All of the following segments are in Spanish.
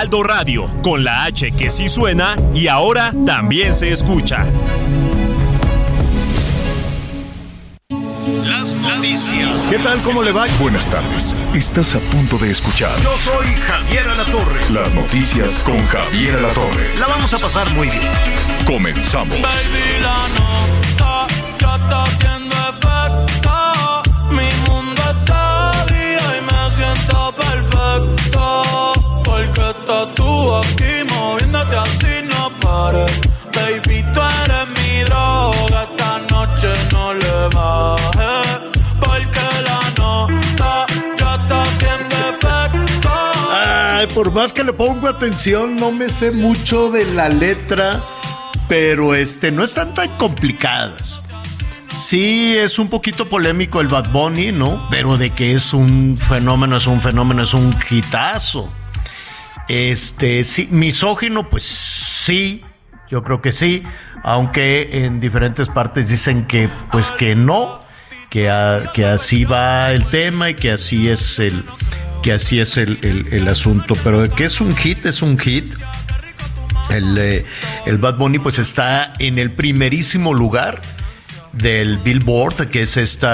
Heraldo Radio, con la H que sí suena y ahora también se escucha. Las noticias. ¿Qué tal? ¿Cómo le va? Buenas tardes. Estás a punto de escuchar Yo soy Javier Alatorre. las noticias con Javier Alatorre. La vamos a pasar muy bien. Comenzamos. Baby, la nota ya está más que le pongo atención, no me sé mucho de la letra, pero este, no están tan complicadas. Sí, es un poquito polémico el Bad Bunny, ¿no? Pero de que es un fenómeno, es un fenómeno, es un hitazo. Este, sí, misógino, pues sí, yo creo que sí, aunque en diferentes partes dicen que, pues que no, que así va el tema y que así es el, que así es el, el- asunto. Pero de que es un hit, es un hit. El, eh, el Bad Bunny pues está en el primerísimo lugar del Billboard, que es este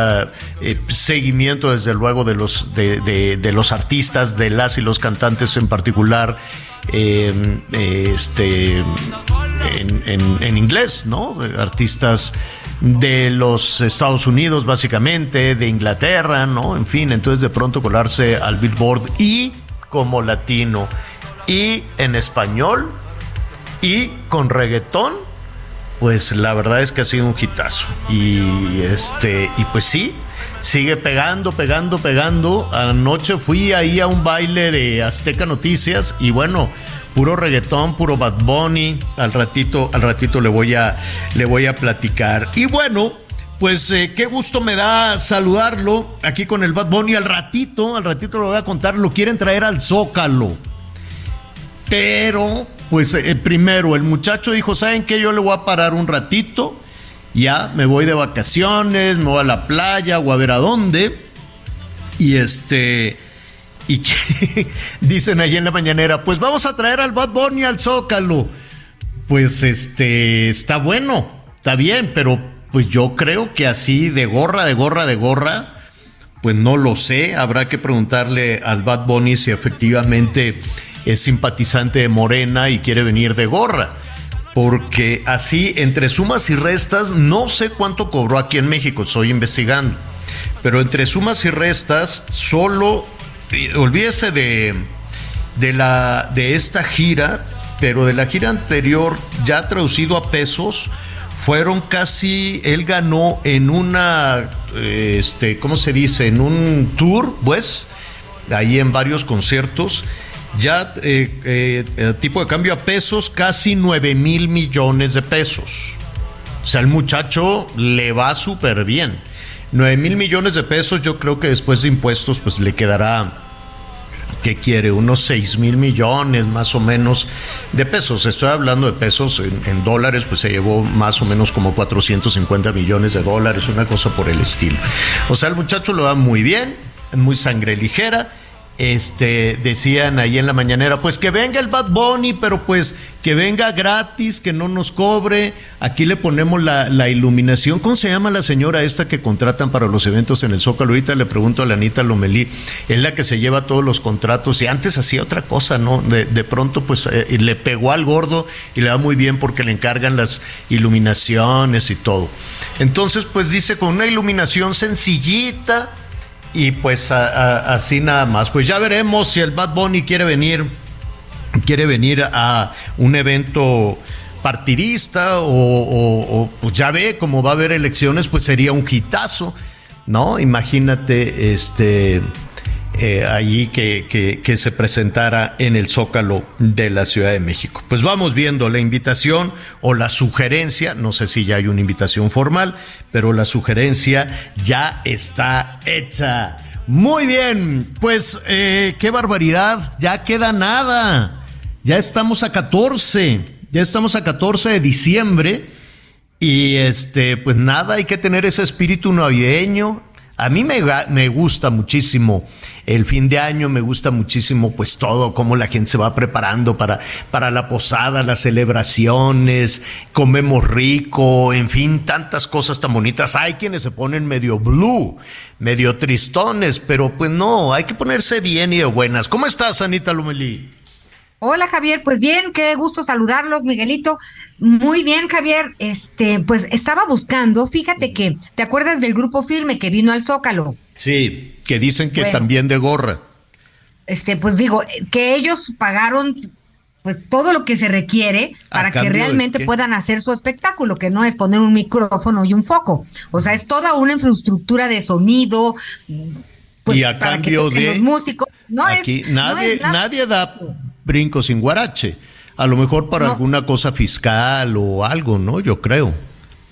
seguimiento desde luego de los, de, de- los artistas, de las y los cantantes en particular, eh, este, en, en- inglés, ¿no? Artistas de los Estados Unidos básicamente, de Inglaterra, ¿no? En fin, entonces de pronto colarse al Billboard y como latino y en español y con reggaetón, pues la verdad es que ha sido un hitazo. Y este, y pues sí, sigue pegando, pegando, pegando. Anoche fui ahí a un baile de Azteca Noticias y bueno, puro reggaetón, puro Bad Bunny. Al ratito, al ratito le voy a, le voy a platicar. Y bueno. Pues eh, qué gusto me da saludarlo aquí con el Bad Bunny al ratito, al ratito lo voy a contar, lo quieren traer al Zócalo. Pero, pues eh, primero, el muchacho dijo, ¿saben qué? Yo le voy a parar un ratito, ya me voy de vacaciones, me voy a la playa o a ver a dónde. Y este, y que dicen ahí en la mañanera, pues vamos a traer al Bad Bunny al Zócalo. Pues este, está bueno, está bien, pero pues yo creo que así de gorra, de gorra, de gorra, pues no lo sé. Habrá que preguntarle al Bad Bunny si efectivamente es simpatizante de Morena y quiere venir de gorra. Porque así, entre sumas y restas, no sé cuánto cobró aquí en México, estoy investigando. Pero entre sumas y restas, solo, eh, olvídese de, de, la, de esta gira, pero de la gira anterior, ya traducido a pesos, fueron casi, él ganó en una, eh, este, ¿cómo se dice? En un tour, pues, ahí en varios conciertos, ya eh, eh, eh, tipo de cambio a pesos, casi 9 mil millones de pesos. O sea, el muchacho le va súper bien. 9 mil millones de pesos, yo creo que después de impuestos, pues le quedará ¿qué quiere? Unos 6 mil millones más o menos de pesos. Estoy hablando de pesos en, en, dólares, pues se llevó más o menos como 450 millones de dólares, una cosa por el estilo. O sea, el muchacho lo va muy bien, muy sangre ligera. Este, decían ahí en la mañanera, pues que venga el Bad Bunny, pero pues que venga gratis, que no nos cobre. Aquí le ponemos la, la, iluminación. ¿Cómo se llama la señora esta que contratan para los eventos en el Zócalo? Ahorita le pregunto a la Anita Lomelí, es la que se lleva todos los contratos y antes hacía otra cosa, ¿no? De, pronto, pues eh, le pegó al gordo y le va muy bien porque le encargan las iluminaciones y todo. Entonces, pues dice con una iluminación sencillita y pues a, así nada más. Pues ya veremos si el Bad Bunny quiere venir, quiere venir a un evento partidista o, o, pues ya ve cómo va a haber elecciones, pues sería un hitazo, ¿no? Imagínate, este, eh, allí que, que, se presentara en el Zócalo de la Ciudad de México. Pues vamos viendo la invitación o la sugerencia, no sé si ya hay una invitación formal, pero la sugerencia ya está hecha. Muy bien, pues eh, qué barbaridad, ya queda nada, ya estamos a 14, ya estamos a 14 de diciembre y este, pues nada, hay que tener ese espíritu navideño, a mí me, me, gusta muchísimo el fin de año, me gusta muchísimo pues todo, cómo la gente se va preparando para, para la posada, las celebraciones, comemos rico, en fin, tantas cosas tan bonitas. Hay quienes se ponen medio blue, medio tristones, pero pues no, hay que ponerse bien y de buenas. ¿Cómo estás, Anita Lumelí? Hola Javier, pues bien, qué gusto saludarlos, Miguelito. Muy bien, Javier. Este, pues estaba buscando, fíjate que, ¿te acuerdas del grupo firme que vino al Zócalo? Sí, que dicen que también de gorra. Este, pues digo, que ellos pagaron pues todo lo que se requiere para que realmente puedan hacer su espectáculo, que no es poner un micrófono y un foco. O sea, es toda una infraestructura de sonido. Pues, y a cambio de los músicos, no aquí es, nadie, nadie da brinco sin guarache. A lo mejor para alguna cosa fiscal o algo, ¿no? Yo creo.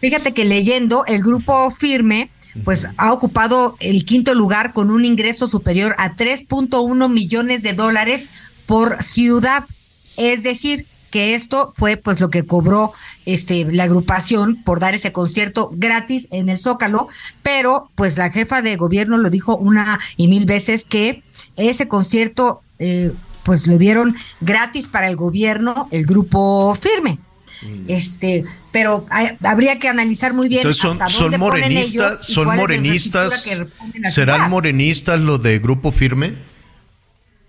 Fíjate que leyendo, el grupo firme, pues ha ocupado el quinto lugar con un ingreso superior a 3.1 millones de dólares por ciudad. Es decir, que esto fue pues lo que cobró este la agrupación por dar ese concierto gratis en el Zócalo, pero pues la jefa de gobierno lo dijo una y mil veces que ese concierto eh, pues lo dieron gratis para el gobierno, el grupo firme. Mm. Este, pero habría que analizar muy bien. Entonces son, son morenistas, son morenistas, serán morenistas los de grupo firme.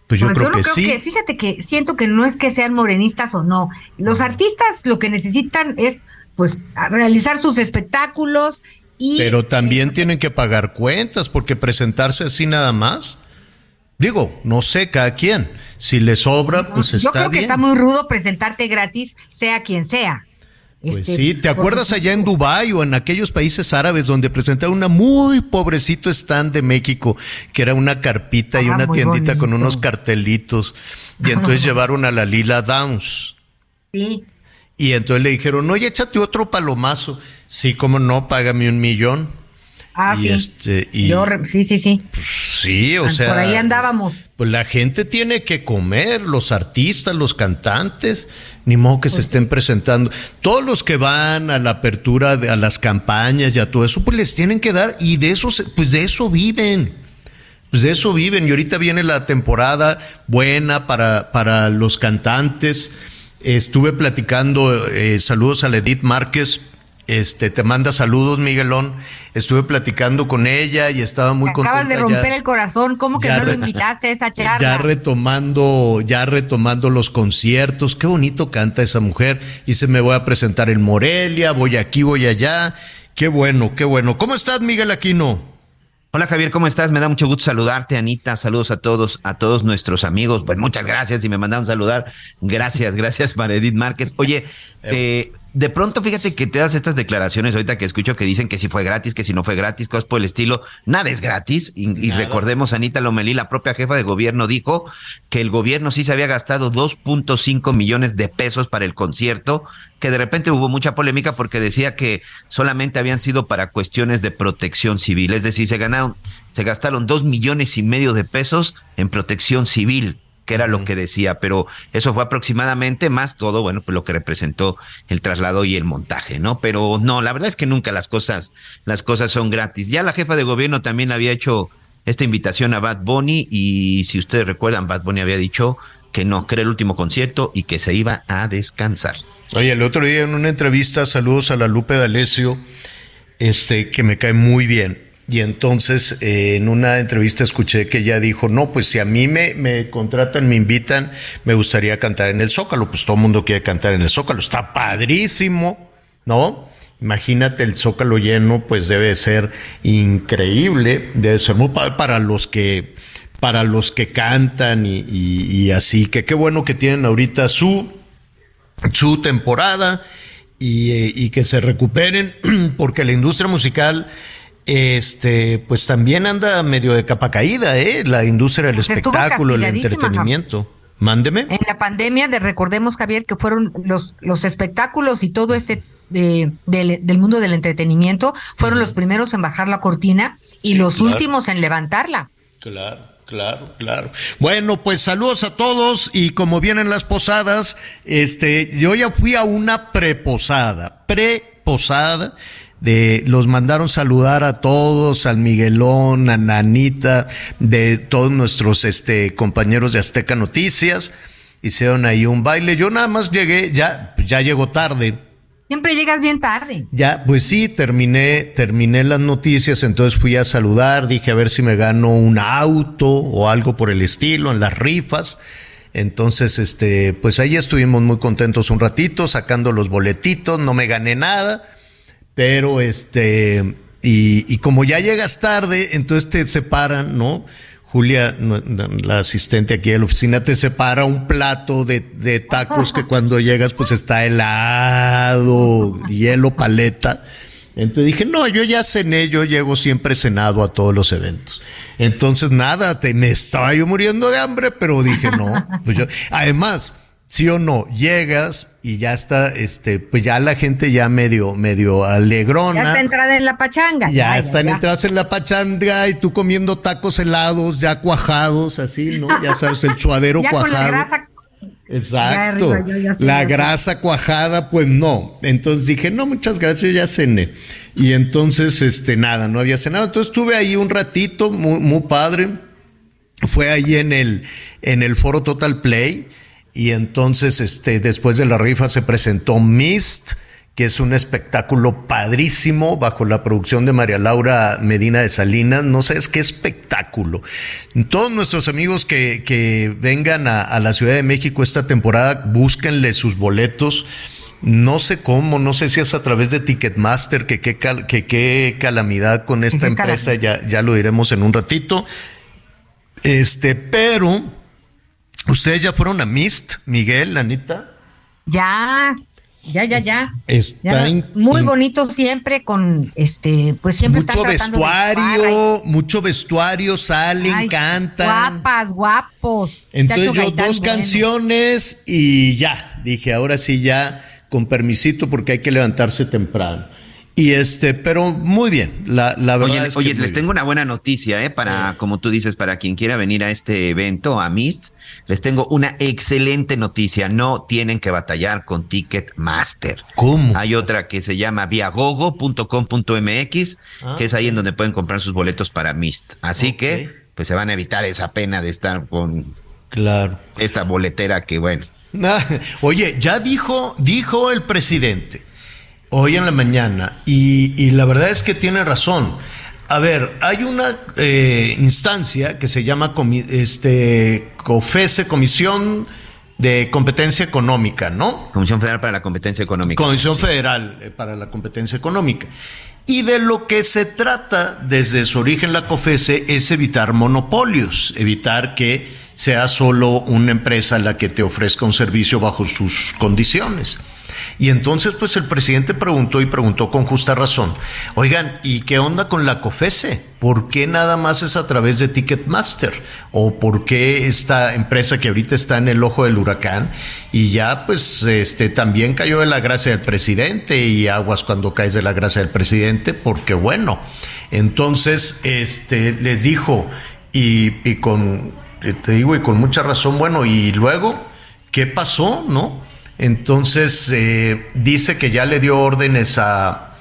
Pues yo pues creo que sí. fíjate que siento que no es que sean morenistas o no. Los artistas lo que necesitan es, pues, realizar sus espectáculos y. Pero también tienen que pagar cuentas porque presentarse así nada más. Digo, no sé, cada quien. Si le sobra, pues está bien. Yo creo que está muy rudo presentarte gratis, sea quien sea. Pues este, sí, ¿te acuerdas allá en Dubái o en aquellos países árabes donde presentaron una muy pobrecito stand de México, que era una carpita y ah, una tiendita con unos cartelitos, y entonces llevaron a la Lila Downs. Sí. Y entonces le dijeron, oye, échate otro palomazo. Sí, cómo no, págame un millón. Ah, sí. Este, sí, sí, sí. Pues, sí, o sea. Por ahí andábamos. Pues la gente tiene que comer, los artistas, los cantantes, ni modo que se pues estén presentando. Todos los que van a la apertura, a las campañas y a todo eso, pues les tienen que dar, y de eso, pues de eso viven. Pues de eso viven. Y ahorita viene la temporada buena para, para los cantantes. Estuve platicando, eh, saludos a Edith Márquez, este, te manda saludos, Miguelón. Estuve platicando con ella y estaba muy contenta. Acabas de romper el corazón, ¿cómo que no lo invitaste a esa charla? Ya retomando, ya retomando los conciertos, qué bonito canta esa mujer. Y se me voy a presentar en Morelia, voy aquí, voy allá. Qué bueno, qué bueno. ¿Cómo estás, Miguel Aquino? Hola Javier, ¿cómo estás? Me da mucho gusto saludarte, Anita. Saludos a todos, a todos nuestros amigos. Pues muchas gracias y me mandaron saludar. Gracias, gracias, Maredit Márquez. Oye, eh, de pronto fíjate que te das estas declaraciones ahorita que escucho que dicen que si fue gratis, que si no fue gratis, cosas por el estilo. Nada es gratis. Y, recordemos, Anita Lomelí, la propia jefa de gobierno, dijo que el gobierno sí se había gastado 2.5 millones de pesos para el concierto, que de repente hubo mucha polémica porque decía que solamente habían sido para cuestiones de protección civil. Es decir, se ganaron, se gastaron dos millones y medio de pesos en protección civil que era lo que decía, pero eso fue aproximadamente más todo, bueno, pues lo que representó el traslado y el montaje, ¿no? Pero no, la verdad es que nunca las cosas, las cosas son gratis. Ya la jefa de gobierno también había hecho esta invitación a Bad Bunny y si ustedes recuerdan, Bad Bunny había dicho que no, que era el último concierto y que se iba a descansar. Oye, el otro día en una entrevista, saludos a la Lupe D'Alessio, este, que me cae muy bien y entonces eh, en una entrevista escuché que ella dijo, no, pues si a mí me, me contratan, me invitan, me gustaría cantar en el Zócalo. Pues todo el mundo quiere cantar en el Zócalo. Está padrísimo, ¿no? Imagínate el Zócalo lleno, pues debe ser increíble, debe ser muy padre para los que, para los que cantan y, así, que qué bueno que tienen ahorita su, su temporada y, y que se recuperen, porque la industria musical este, pues también anda medio de capa caída, ¿eh? La industria del espectáculo, el entretenimiento. Mándeme. En la pandemia, de recordemos, Javier, que fueron los, los espectáculos y todo este de- del, del mundo del entretenimiento, fueron los primeros en bajar la cortina y Sí, los claro. últimos en levantarla. Claro, claro, claro. Bueno, pues saludos a todos y como vienen las posadas, este, yo ya fui a una preposada, preposada. De, los mandaron saludar a todos, al Miguelón, a Nanita, de todos nuestros este, compañeros de Azteca Noticias. Hicieron ahí un baile. Yo nada más llegué, ya, ya llegó tarde. Siempre llegas bien tarde. Ya, pues sí, terminé, terminé las noticias, entonces fui a saludar, dije a ver si me gano un auto o algo por el estilo en las rifas. Entonces, este, pues ahí estuvimos muy contentos un ratito, sacando los boletitos, no me gané nada, pero este, y, y como ya llegas tarde, entonces te separan, ¿no? Julia, la asistente aquí de la oficina, te separa un plato de, de tacos que cuando llegas pues está helado, hielo, paleta. Entonces dije, no, yo ya cené, yo llego siempre cenado a todos los eventos. Entonces nada, te, me estaba yo muriendo de hambre, pero dije, no, pues yo, además, sí o no, llegas y ya está, este, pues ya la gente ya medio, medio alegrona. Ya está entrada en la pachanga. Ya están ya. entradas en la pachanga y tú comiendo tacos helados, ya cuajados, así, ¿no? Ya sabes, el chuadero Ya cuajado. con la grasa. Exacto. Arriba, la grasa cuajada, pues no. Entonces dije, no, muchas gracias, yo ya cené. Y entonces, este, nada, no había cenado. Entonces estuve ahí un ratito, muy, muy padre. Fue ahí en el, en el foro Total Play. Y entonces, este, después de la rifa se presentó Mist, que es un espectáculo padrísimo bajo la producción de María Laura Medina de Salinas. No sé, es qué espectáculo. Todos nuestros amigos que, que vengan a, a la Ciudad de México esta temporada, búsquenle sus boletos. No sé cómo, no sé si es a través de Ticketmaster, que qué cal- que qué calamidad con esta empresa, ya, ya lo diremos en un ratito. Este, pero ustedes ya fueron a Mist, Miguel, Anita. Ya, ya, ya, ya. Está Ya, in- muy in- bonito siempre con este, pues siempre están mucho de vestuario, mucho vestuario, salen, Ay, cantan. Guapas, guapos. Entonces Chacho yo Gaitán, dos bueno. canciones y ya, dije, ahora sí ya con permisito porque hay que levantarse temprano. Y este, pero muy bien, la, la verdad Oye, es que oye les bien. tengo una buena noticia, ¿eh? Para, como tú dices, para quien quiera venir a este evento, a Mist, les tengo una excelente noticia. No tienen que batallar con Ticketmaster. ¿Cómo? Hay otra que se llama viagogo.com.mx, Ah, que es ahí en donde pueden comprar sus boletos para Mist. Así que, pues se van a evitar esa pena de estar con Claro. esta boletera que, bueno. Oye, ya dijo, dijo el presidente hoy en la mañana, y, y la verdad es que tiene razón. A ver, hay una eh, instancia que se llama comi- este, COFESE, Comisión de Competencia Económica, ¿no? Comisión Federal para la Competencia Económica. Comisión Federal eh, para la Competencia Económica. Y de lo que se trata desde su origen la COFESE es evitar monopolios, evitar que sea solo una empresa la que te ofrezca un servicio bajo sus condiciones. Y entonces, pues el presidente preguntó y preguntó con justa razón, oigan, ¿y qué onda con la COFESE? ¿Por qué nada más es a través de Ticketmaster? ¿O por qué esta empresa que ahorita está en el ojo del huracán y ya pues este también cayó de la gracia del presidente y aguas cuando caes de la gracia del presidente? Porque bueno, entonces este les dijo y, y con, te digo, y con mucha razón, bueno, y luego, ¿qué pasó? ¿No? Entonces eh, dice que ya le dio órdenes a,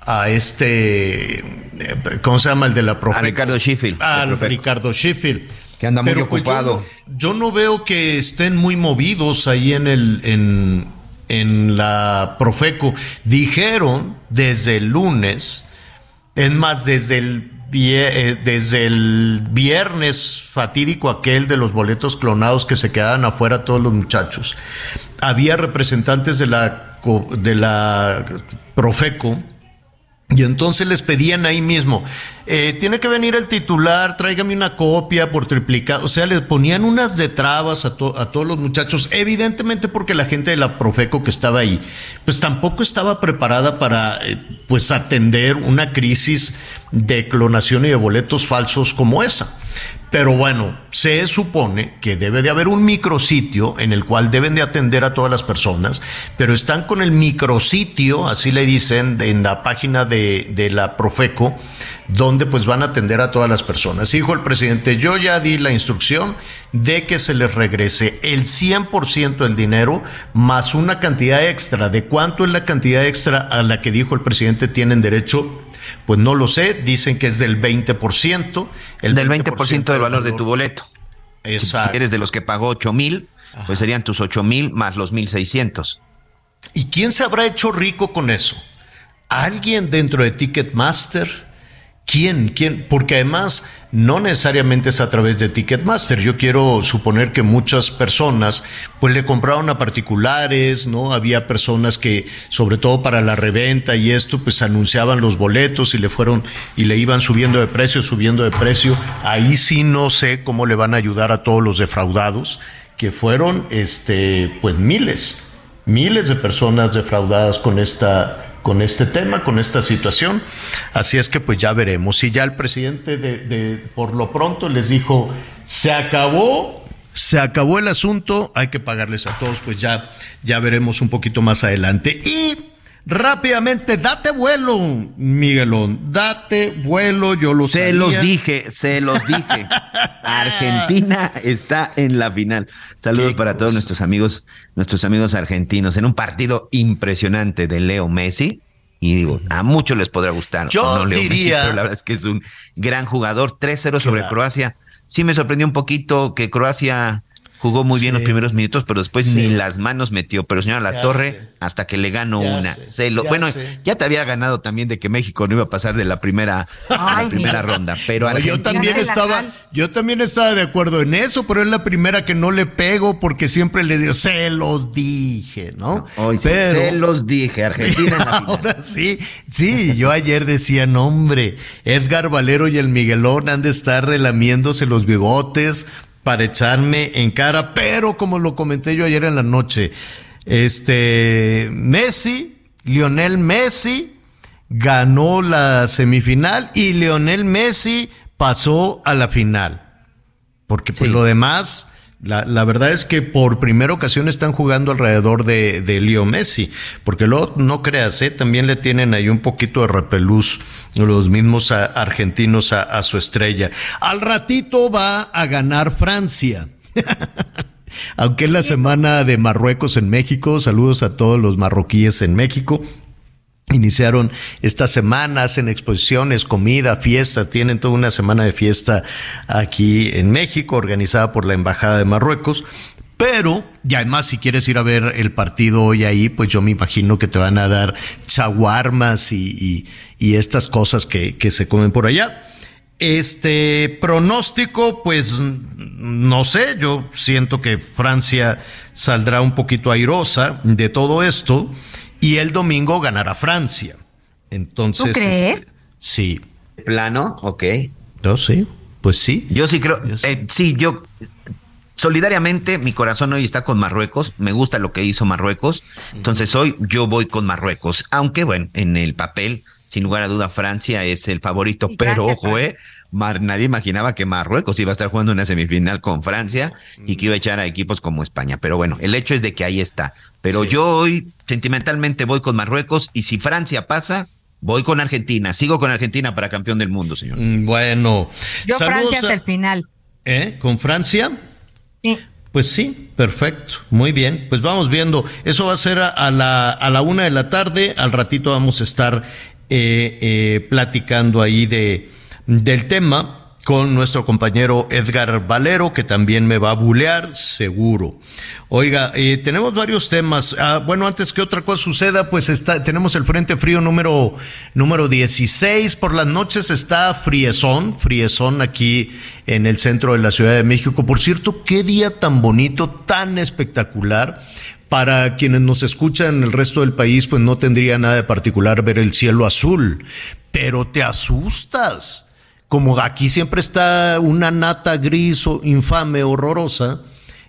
a este, eh, ¿cómo se llama el de la profe? A Ricardo Sheffield. A. Ricardo Sheffield. Que anda muy Pero, pues, ocupado. yo, no, yo no veo que estén muy movidos ahí en el en, en la Profeco. Dijeron desde el lunes, es más, desde el eh, desde el viernes fatídico aquel de los boletos clonados que se quedaban afuera todos los muchachos. Había representantes de la de la Profeco Y entonces les pedían ahí mismo, eh, tiene que venir el titular, tráigame una copia por triplicado. O sea, les ponían unas de trabas a, a todos los muchachos, evidentemente porque la gente de la Profeco que estaba ahí, pues tampoco estaba preparada para eh, pues atender una crisis de clonación y de boletos falsos como esa. Pero bueno, se supone que debe de haber un micrositio en el cual deben de atender a todas las personas, pero están con el micrositio, así le dicen, en la página de, de la Profeco, donde pues van a atender a todas las personas. Dijo el presidente, yo ya di la instrucción de que se les regrese el 100% del dinero más una cantidad extra. ¿De cuánto es la cantidad extra a la que dijo el presidente tienen derecho? Pues no lo sé, dicen que es del 20%. El del 20%, del valor de tu boleto. Exacto. Si eres de los que pagó 8 mil, pues serían tus 8 mil más los 1.600. ¿Y quién se habrá hecho rico con eso? ¿Alguien dentro de Ticketmaster? ¿Quién? ¿Quién? Porque además no necesariamente es a través de Ticketmaster. Yo quiero suponer que muchas personas pues le compraron a particulares, ¿no? Había personas que, sobre todo para la reventa y esto, pues anunciaban los boletos y le fueron y le iban subiendo de precio, subiendo de precio. Ahí sí no sé cómo le van a ayudar a todos los defraudados, que fueron este, pues miles, miles de personas defraudadas con esta con este tema, con esta situación. Así es que pues ya veremos. Y ya el presidente de, de, por lo pronto les dijo, se acabó, se acabó el asunto, hay que pagarles a todos, pues ya, ya veremos un poquito más adelante. Y rápidamente, date vuelo, Miguelón, date vuelo, yo lo Se sabía. los dije, se los dije. Argentina está en la final. Saludos para todos nuestros amigos, nuestros amigos argentinos, en un partido impresionante de Leo Messi. Y digo, a muchos les podrá gustar. Yo no Leo Messi, diría- pero la verdad es que es un gran jugador. 3-0 sobre Claro. Croacia. Sí me sorprendió un poquito que Croacia jugó muy bien Sí. los primeros minutos, pero después Sí. ni las manos metió. Pero señora La Ya Torre, sé. hasta que le ganó Ya una. sé, Se lo, ya bueno, sé. ya te había ganado también de que México no iba a pasar de la primera, la Ay, primera Miguel. ronda. Pero No, yo también estaba, yo también estaba de acuerdo en eso, pero es la primera que no le pego porque siempre le digo, se los dije, ¿no? Hoy sí, pero se los dije, Argentina en la final. ahora sí, sí, yo ayer decía, no hombre, Edgar Valero y el Miguelón han de estar relamiéndose los bigotes para echarme en cara, pero como lo comenté yo ayer en la noche, este Messi, Lionel Messi ganó la semifinal y Lionel Messi pasó a la final. Porque pues Sí. lo demás, la, la verdad es que por primera ocasión están jugando alrededor de, de Leo Messi. Porque luego, no creas, ¿eh? también le tienen ahí un poquito de repelús los mismos a- argentinos a, a su estrella. Al ratito va a ganar Francia. Aunque es la semana de Marruecos en México, saludos a todos los marroquíes en México. Iniciaron esta semana, hacen exposiciones, comida, fiesta, tienen toda una semana de fiesta aquí en México, organizada por la Embajada de Marruecos. Pero, y además, si quieres ir a ver el partido hoy ahí, pues yo me imagino que te van a dar chaguarmas y, y- y estas cosas que, que se comen por allá. Este pronóstico, pues no sé, yo siento que Francia saldrá un poquito airosa de todo esto y el domingo ganará Francia. Entonces, ¿Tú crees? este, sí, Plano, ok. yo sí, pues sí. Yo sí creo, Yo sí. eh, sí, yo solidariamente mi corazón hoy está con Marruecos, me gusta lo que hizo Marruecos, entonces hoy yo voy con Marruecos, aunque bueno, en el papel, sin lugar a duda, Francia es el favorito, pero gracias, ojo, eh, Mar- nadie imaginaba que Marruecos iba a estar jugando una semifinal con Francia y que iba a echar a equipos como España, pero bueno, el hecho es de que ahí está, pero Sí. yo hoy sentimentalmente voy con Marruecos y si Francia pasa... Voy con Argentina, sigo con Argentina para campeón del mundo, señor. Mm, Bueno, Yo saludos Francia hasta a- el final. ¿Eh? ¿Con Francia? Sí. Pues sí, perfecto, muy bien. Pues vamos viendo. Eso va a ser a, a la, a la una de la tarde. Al ratito vamos a estar eh, eh, platicando ahí de, del tema con nuestro compañero Edgar Valero, que también me va a bulear, seguro. Oiga, eh, tenemos varios temas. Ah, bueno, antes que otra cosa suceda, pues está, tenemos el Frente Frío número, número 16. Por las noches está friezón, friezón aquí en el centro de la Ciudad de México. Por cierto, qué día tan bonito, tan espectacular Para quienes nos escuchan en el resto del país, pues no tendría nada de particular ver el cielo azul, pero te asustas. Como aquí siempre está una nata gris o infame, horrorosa,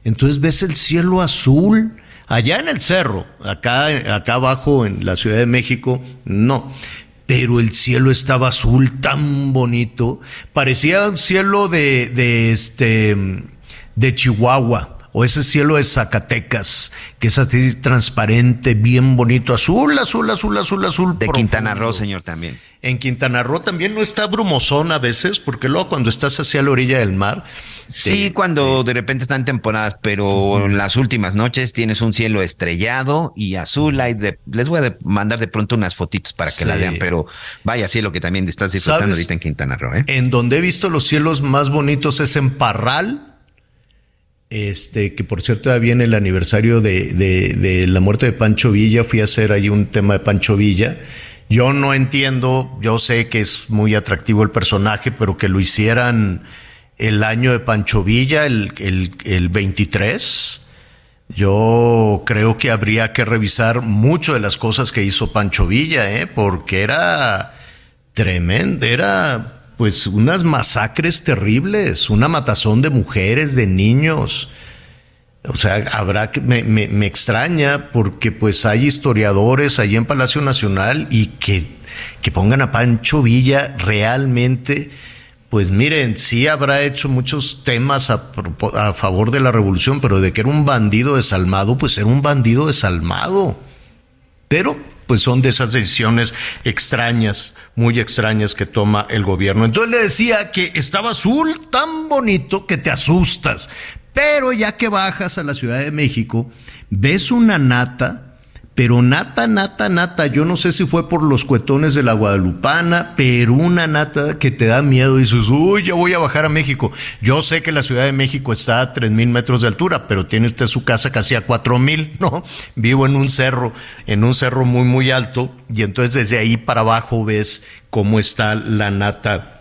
entonces ves el cielo azul. Allá en el cerro, acá, acá abajo en la Ciudad de México, no. Pero el cielo estaba azul tan bonito, parecía un cielo de, de este de Chihuahua o ese cielo de Zacatecas, que es así transparente, bien bonito, azul, azul, azul, azul, azul. De Quintana Roo, señor, también. En Quintana Roo también no está brumosón a veces, porque luego cuando estás hacia la orilla del mar. Sí, cuando de repente están temporadas, pero en las últimas noches tienes un cielo estrellado y azul. Hay de, les voy a mandar de pronto unas fotitos para que la vean, pero vaya cielo que también estás disfrutando ahorita en Quintana Roo. ¿eh? En donde he visto los cielos más bonitos es en Parral este, que por cierto ya viene el aniversario de, de, la muerte de Pancho Villa, fui a hacer ahí un tema de Pancho Villa. Yo no entiendo, yo sé que es muy atractivo el personaje, pero que lo hicieran el año de Pancho Villa, el, el, el 23, yo creo que habría que revisar mucho de las cosas que hizo Pancho Villa, ¿eh? porque era tremendo, era pues unas masacres terribles, una matazón de mujeres, de niños. O sea, habrá que, me, me, extraña porque pues hay historiadores allí en Palacio Nacional y que, que pongan a Pancho Villa realmente, pues miren, sí habrá hecho muchos temas a, a favor de la revolución, pero de que era un bandido desalmado, pues era un bandido desalmado. Pero pues son de esas decisiones extrañas, muy extrañas que toma el gobierno. Entonces le decía que estaba azul tan bonito que te asustas, pero ya que bajas a la Ciudad de México, ves una nata pero nata, nata, nata, yo no sé si fue por los cuetones de la Guadalupana, pero una nata que te da miedo y dices, uy, yo voy a bajar a México. Yo sé que la Ciudad de México está a tres mil metros de altura, pero tiene usted su casa casi a cuatro mil, ¿no? Vivo en un cerro, en un cerro muy, muy alto, y entonces desde ahí para abajo ves cómo está la nata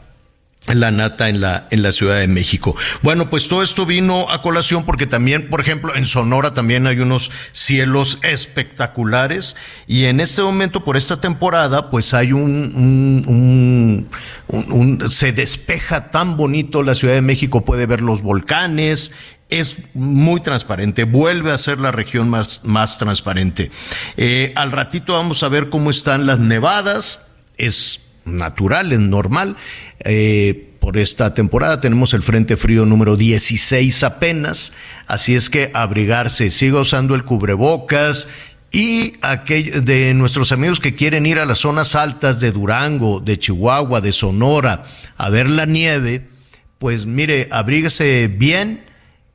la nata en la, en la Ciudad de México. Bueno, pues todo esto vino a colación porque también, por ejemplo, en Sonora también hay unos cielos espectaculares y en este momento, por esta temporada, pues hay un, un, un, se despeja tan bonito la Ciudad de México, puede ver los volcanes, es muy transparente, vuelve a ser la región más, más transparente. Eh, al ratito vamos a ver cómo están las nevadas, es natural, es normal. Eh, por esta temporada tenemos el Frente Frío número 16 apenas, así es que abrigarse, siga usando el cubrebocas y aquellos de nuestros amigos que quieren ir a las zonas altas de Durango, de Chihuahua, de Sonora, a ver la nieve, pues mire, abríguese bien.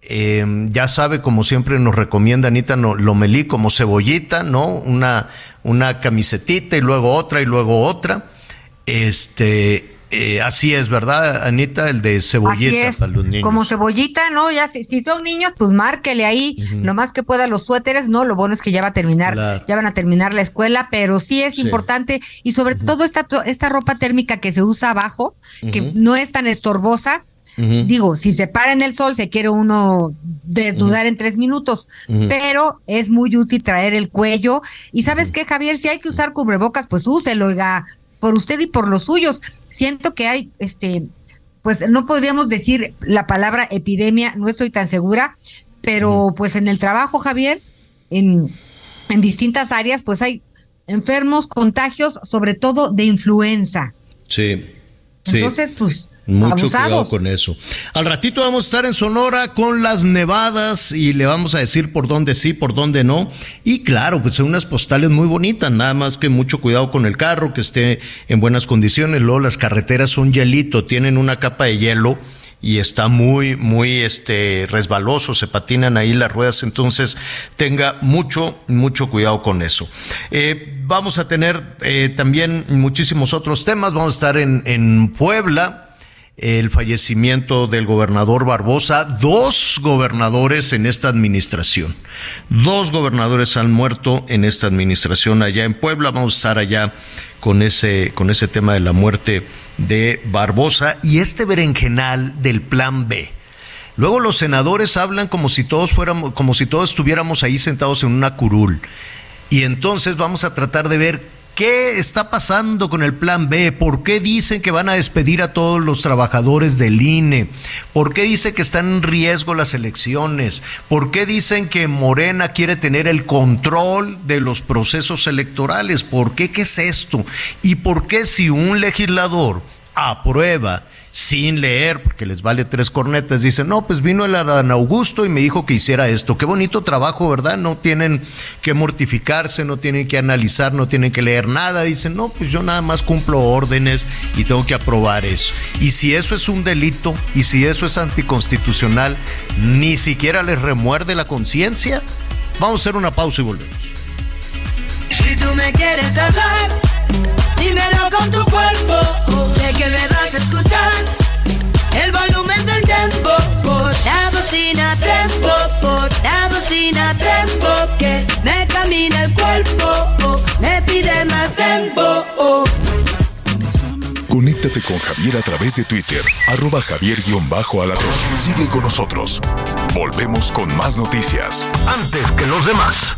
Eh, ya sabe, como siempre nos recomienda Anita Lomelí, como cebollita, ¿no? Una, una camisetita y luego otra y luego otra este, eh, así es, ¿verdad, Anita? El de cebollita para los niños. Como cebollita, ¿no? Ya si, si son niños, pues márquele ahí lo más que pueda los suéteres, ¿no? Lo bueno es que ya va a terminar, ya van a terminar la escuela, pero sí es importante y sobre todo esta, esta ropa térmica que se usa abajo, que no es tan estorbosa. Digo, si se para en el sol, se quiere uno desnudar en tres minutos, pero es muy útil traer el cuello. Y sabes qué, Javier, si hay que usar cubrebocas, pues úselo, oiga por usted y por los suyos. Siento que hay, este, pues no podríamos decir la palabra epidemia, no estoy tan segura, pero pues en el trabajo, Javier, en, en distintas áreas, pues hay enfermos, contagios, sobre todo de influenza. Sí. Entonces, pues mucho cuidado con eso. Al ratito vamos a estar en Sonora con las nevadas y le vamos a decir por dónde sí, por dónde no. Y claro, pues son unas postales muy bonitas, nada más que mucho cuidado con el carro, que esté en buenas condiciones. Luego las carreteras son hielito, tienen una capa de hielo y está muy, muy este, resbaloso, se patinan ahí las ruedas, entonces tenga mucho, mucho cuidado con eso. Eh, vamos a tener eh, también muchísimos otros temas, vamos a estar en, en Puebla, el fallecimiento del gobernador Barbosa, dos gobernadores en esta administración. Dos gobernadores han muerto en esta administración allá en Puebla. Vamos a estar allá con ese, con ese tema de la muerte de Barbosa y este berenjenal del plan B. Luego los senadores hablan como si todos fuéramos, como si todos estuviéramos ahí sentados en una curul. Y entonces vamos a tratar de ver qué está pasando con el plan B, por qué dicen que van a despedir a todos los trabajadores del INE, por qué dicen que están en riesgo las elecciones, por qué dicen que Morena quiere tener el control de los procesos electorales, por qué, qué es esto, y por qué si un legislador aprueba sin leer, porque les vale tres cornetas, dicen, no, pues vino el Adán Augusto y me dijo que hiciera esto. Qué bonito trabajo, ¿verdad? No tienen que mortificarse, no tienen que analizar, no tienen que leer nada. Dicen, no, pues yo nada más cumplo órdenes y tengo que aprobar eso. Y si eso es un delito y si eso es anticonstitucional, ni siquiera les remuerde la conciencia. Vamos a hacer una pausa y volvemos. Si tú me quieres dímelo con tu cuerpo. Sé que me vas a escuchar. El volumen del tiempo por la bocina tempo, por la bocina tempo que me camina el cuerpo, me pide más tempo. Conéctate con Javier a través de Twitter, arroba javier-alatón. Sigue con nosotros. Volvemos con más noticias. Antes que los demás.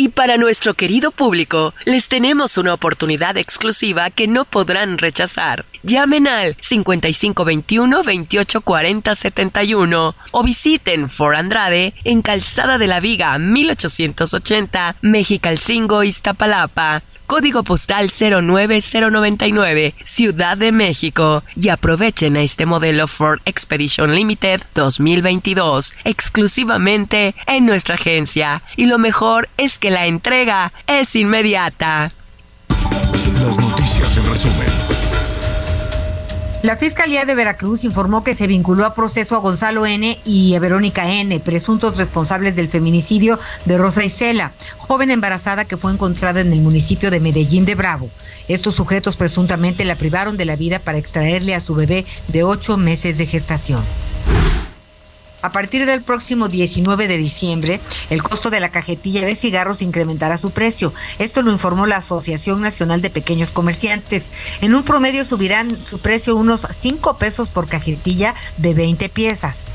Y para nuestro querido público, les tenemos una oportunidad exclusiva que no podrán rechazar. Llamen al 5521-284071 o visiten For Andrade en Calzada de la Viga 1880, Mexicalcingo, Iztapalapa código postal 09099, Ciudad de México, y aprovechen a este modelo Ford Expedition Limited 2022 exclusivamente en nuestra agencia. Y lo mejor es que la entrega es inmediata. Las noticias en resumen. La Fiscalía de Veracruz informó que se vinculó a proceso a Gonzalo N. y a Verónica N., presuntos responsables del feminicidio de Rosa Isela, joven embarazada que fue encontrada en el municipio de Medellín de Bravo. Estos sujetos presuntamente la privaron de la vida para extraerle a su bebé de ocho meses de gestación. A partir del próximo 19 de diciembre, el costo de la cajetilla de cigarros incrementará su precio. Esto lo informó la Asociación Nacional de Pequeños Comerciantes. En un promedio subirán su precio unos 5 pesos por cajetilla de 20 piezas.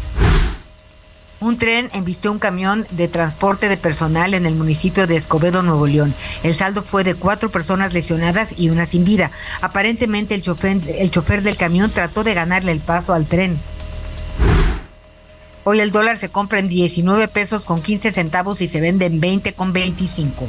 Un tren embistió un camión de transporte de personal en el municipio de Escobedo, Nuevo León. El saldo fue de cuatro personas lesionadas y una sin vida. Aparentemente el chofer, el chofer del camión trató de ganarle el paso al tren. Hoy el dólar se compra en 19 pesos con 15 centavos y se vende en 20 con 25.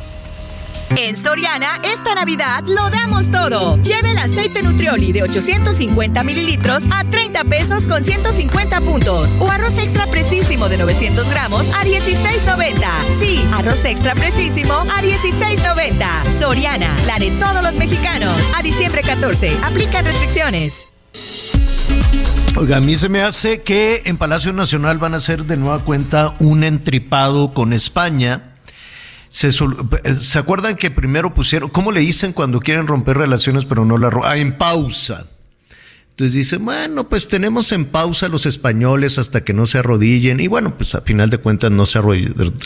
En Soriana, esta Navidad lo damos todo. Lleve el aceite Nutrioli de 850 mililitros a 30 pesos con 150 puntos. O arroz extra precisísimo de 900 gramos a 16.90. Sí, arroz extra precisísimo a 16.90. Soriana, la de todos los mexicanos. A diciembre 14, aplica restricciones. Oiga, a mí se me hace que en Palacio Nacional van a hacer de nueva cuenta un entripado con España. Se, ¿se acuerdan que primero pusieron, ¿cómo le dicen cuando quieren romper relaciones pero no la rompen? Ah, en pausa. Entonces dice, bueno, pues tenemos en pausa los españoles hasta que no se arrodillen. Y bueno, pues a final de cuentas no se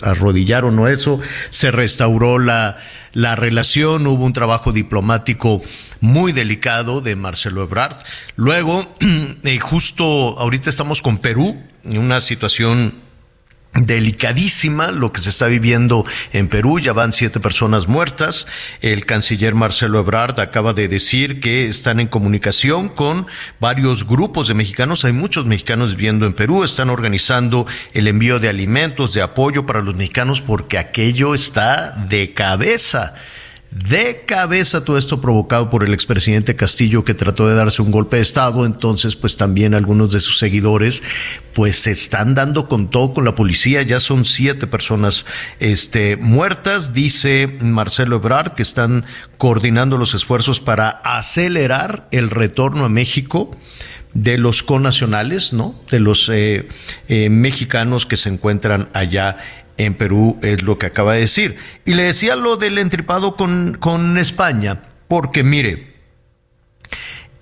arrodillaron o eso. Se restauró la, la relación, hubo un trabajo diplomático muy delicado de Marcelo Ebrard. Luego, eh, justo ahorita estamos con Perú, en una situación delicadísima lo que se está viviendo en Perú. Ya van siete personas muertas. El canciller Marcelo Ebrard acaba de decir que están en comunicación con varios grupos de mexicanos. Hay muchos mexicanos viviendo en Perú. Están organizando el envío de alimentos, de apoyo para los mexicanos porque aquello está de cabeza de cabeza todo esto provocado por el expresidente Castillo que trató de darse un golpe de estado, entonces pues también algunos de sus seguidores pues se están dando con todo con la policía, ya son siete personas este, muertas, dice Marcelo Ebrard que están coordinando los esfuerzos para acelerar el retorno a México de los conacionales, ¿no? De los eh, eh, mexicanos que se encuentran allá en Perú, es lo que acaba de decir. Y le decía lo del entripado con, con España, porque mire,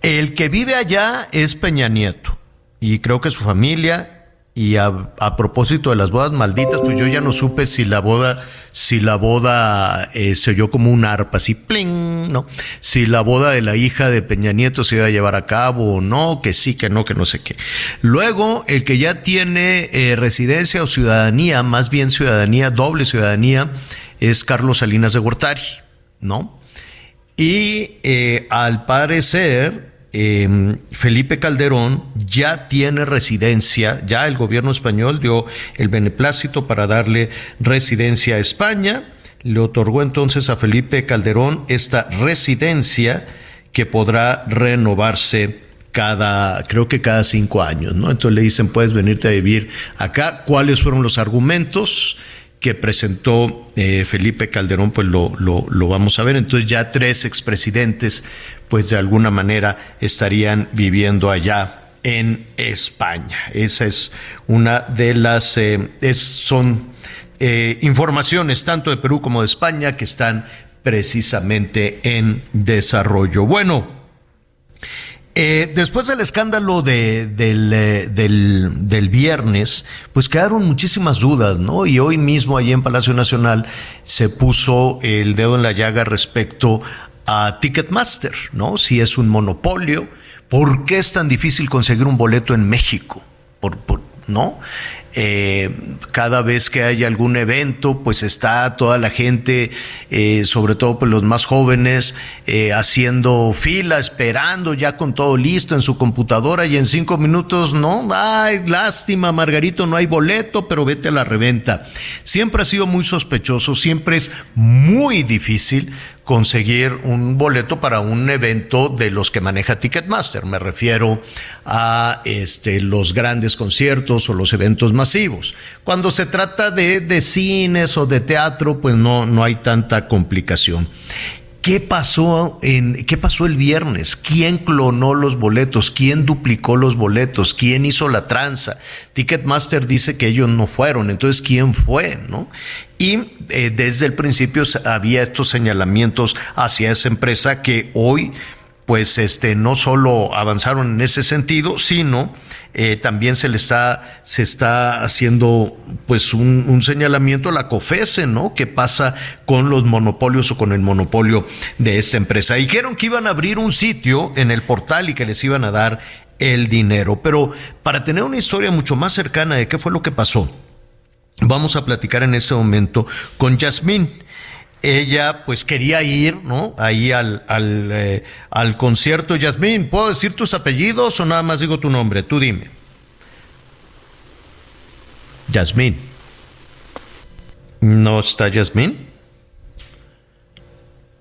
el que vive allá es Peña Nieto, y creo que su familia y a, propósito de las bodas malditas, pues yo ya no supe si la boda, si la boda eh, se oyó como un arpa, así pling, ¿no? Si la boda de la hija de Peña Nieto se iba a llevar a cabo o no, que sí, que no, que no sé qué. Luego, el que ya tiene eh, residencia o ciudadanía, más bien ciudadanía, doble ciudadanía, es Carlos Salinas de Gortari, ¿no? Y eh, al parecer, Em, Felipe Calderón ya tiene residencia, ya el gobierno español dio el beneplácito para darle residencia a España, le otorgó entonces a Felipe Calderón esta residencia que podrá renovarse cada, creo que cada cinco años, ¿no? Entonces le dicen, puedes venirte a vivir acá. ¿Cuáles fueron los argumentos? Que presentó eh, Felipe Calderón, pues lo, lo, lo, vamos a ver. Entonces ya tres expresidentes, pues de alguna manera estarían viviendo allá en España. Esa es una de las, eh, es, son eh, informaciones tanto de Perú como de España que están precisamente en desarrollo. Bueno, eh, después del escándalo de, eh, del, del, viernes, pues quedaron muchísimas dudas, ¿no? Y hoy mismo, allí en Palacio Nacional, se puso el dedo en la llaga respecto a Ticketmaster, ¿no? Si es un monopolio, ¿por qué es tan difícil conseguir un boleto en México? Por, por, ¿No? Eh, cada vez que hay algún evento, pues está toda la gente, eh, sobre todo pues los más jóvenes, eh, haciendo fila, esperando ya con todo listo en su computadora y en cinco minutos, no, ay, lástima, Margarito, no hay boleto, pero vete a la reventa. Siempre ha sido muy sospechoso, siempre es muy difícil conseguir un boleto para un evento de los que maneja Ticketmaster. Me refiero a este, los grandes conciertos o los eventos masivos. Cuando se trata de, de cines o de teatro, pues no, no hay tanta complicación. ¿Qué pasó, en, ¿Qué pasó el viernes? ¿Quién clonó los boletos? ¿Quién duplicó los boletos? ¿Quién hizo la tranza? Ticketmaster dice que ellos no fueron, entonces ¿quién fue? ¿no? Y eh, desde el principio había estos señalamientos hacia esa empresa que hoy pues este no solo avanzaron en ese sentido, sino eh, también se le está se está haciendo pues un, un, señalamiento a la COFESE, ¿no? ¿Qué pasa con los monopolios o con el monopolio de esta empresa? Dijeron que iban a abrir un sitio en el portal y que les iban a dar el dinero, pero para tener una historia mucho más cercana de qué fue lo que pasó, vamos a platicar en ese momento con Yasmín ella pues quería ir, ¿no? Ahí al, al, eh, al concierto. Yasmín, ¿puedo decir tus apellidos o nada más digo tu nombre? Tú dime. Yasmín. ¿No está Yasmín?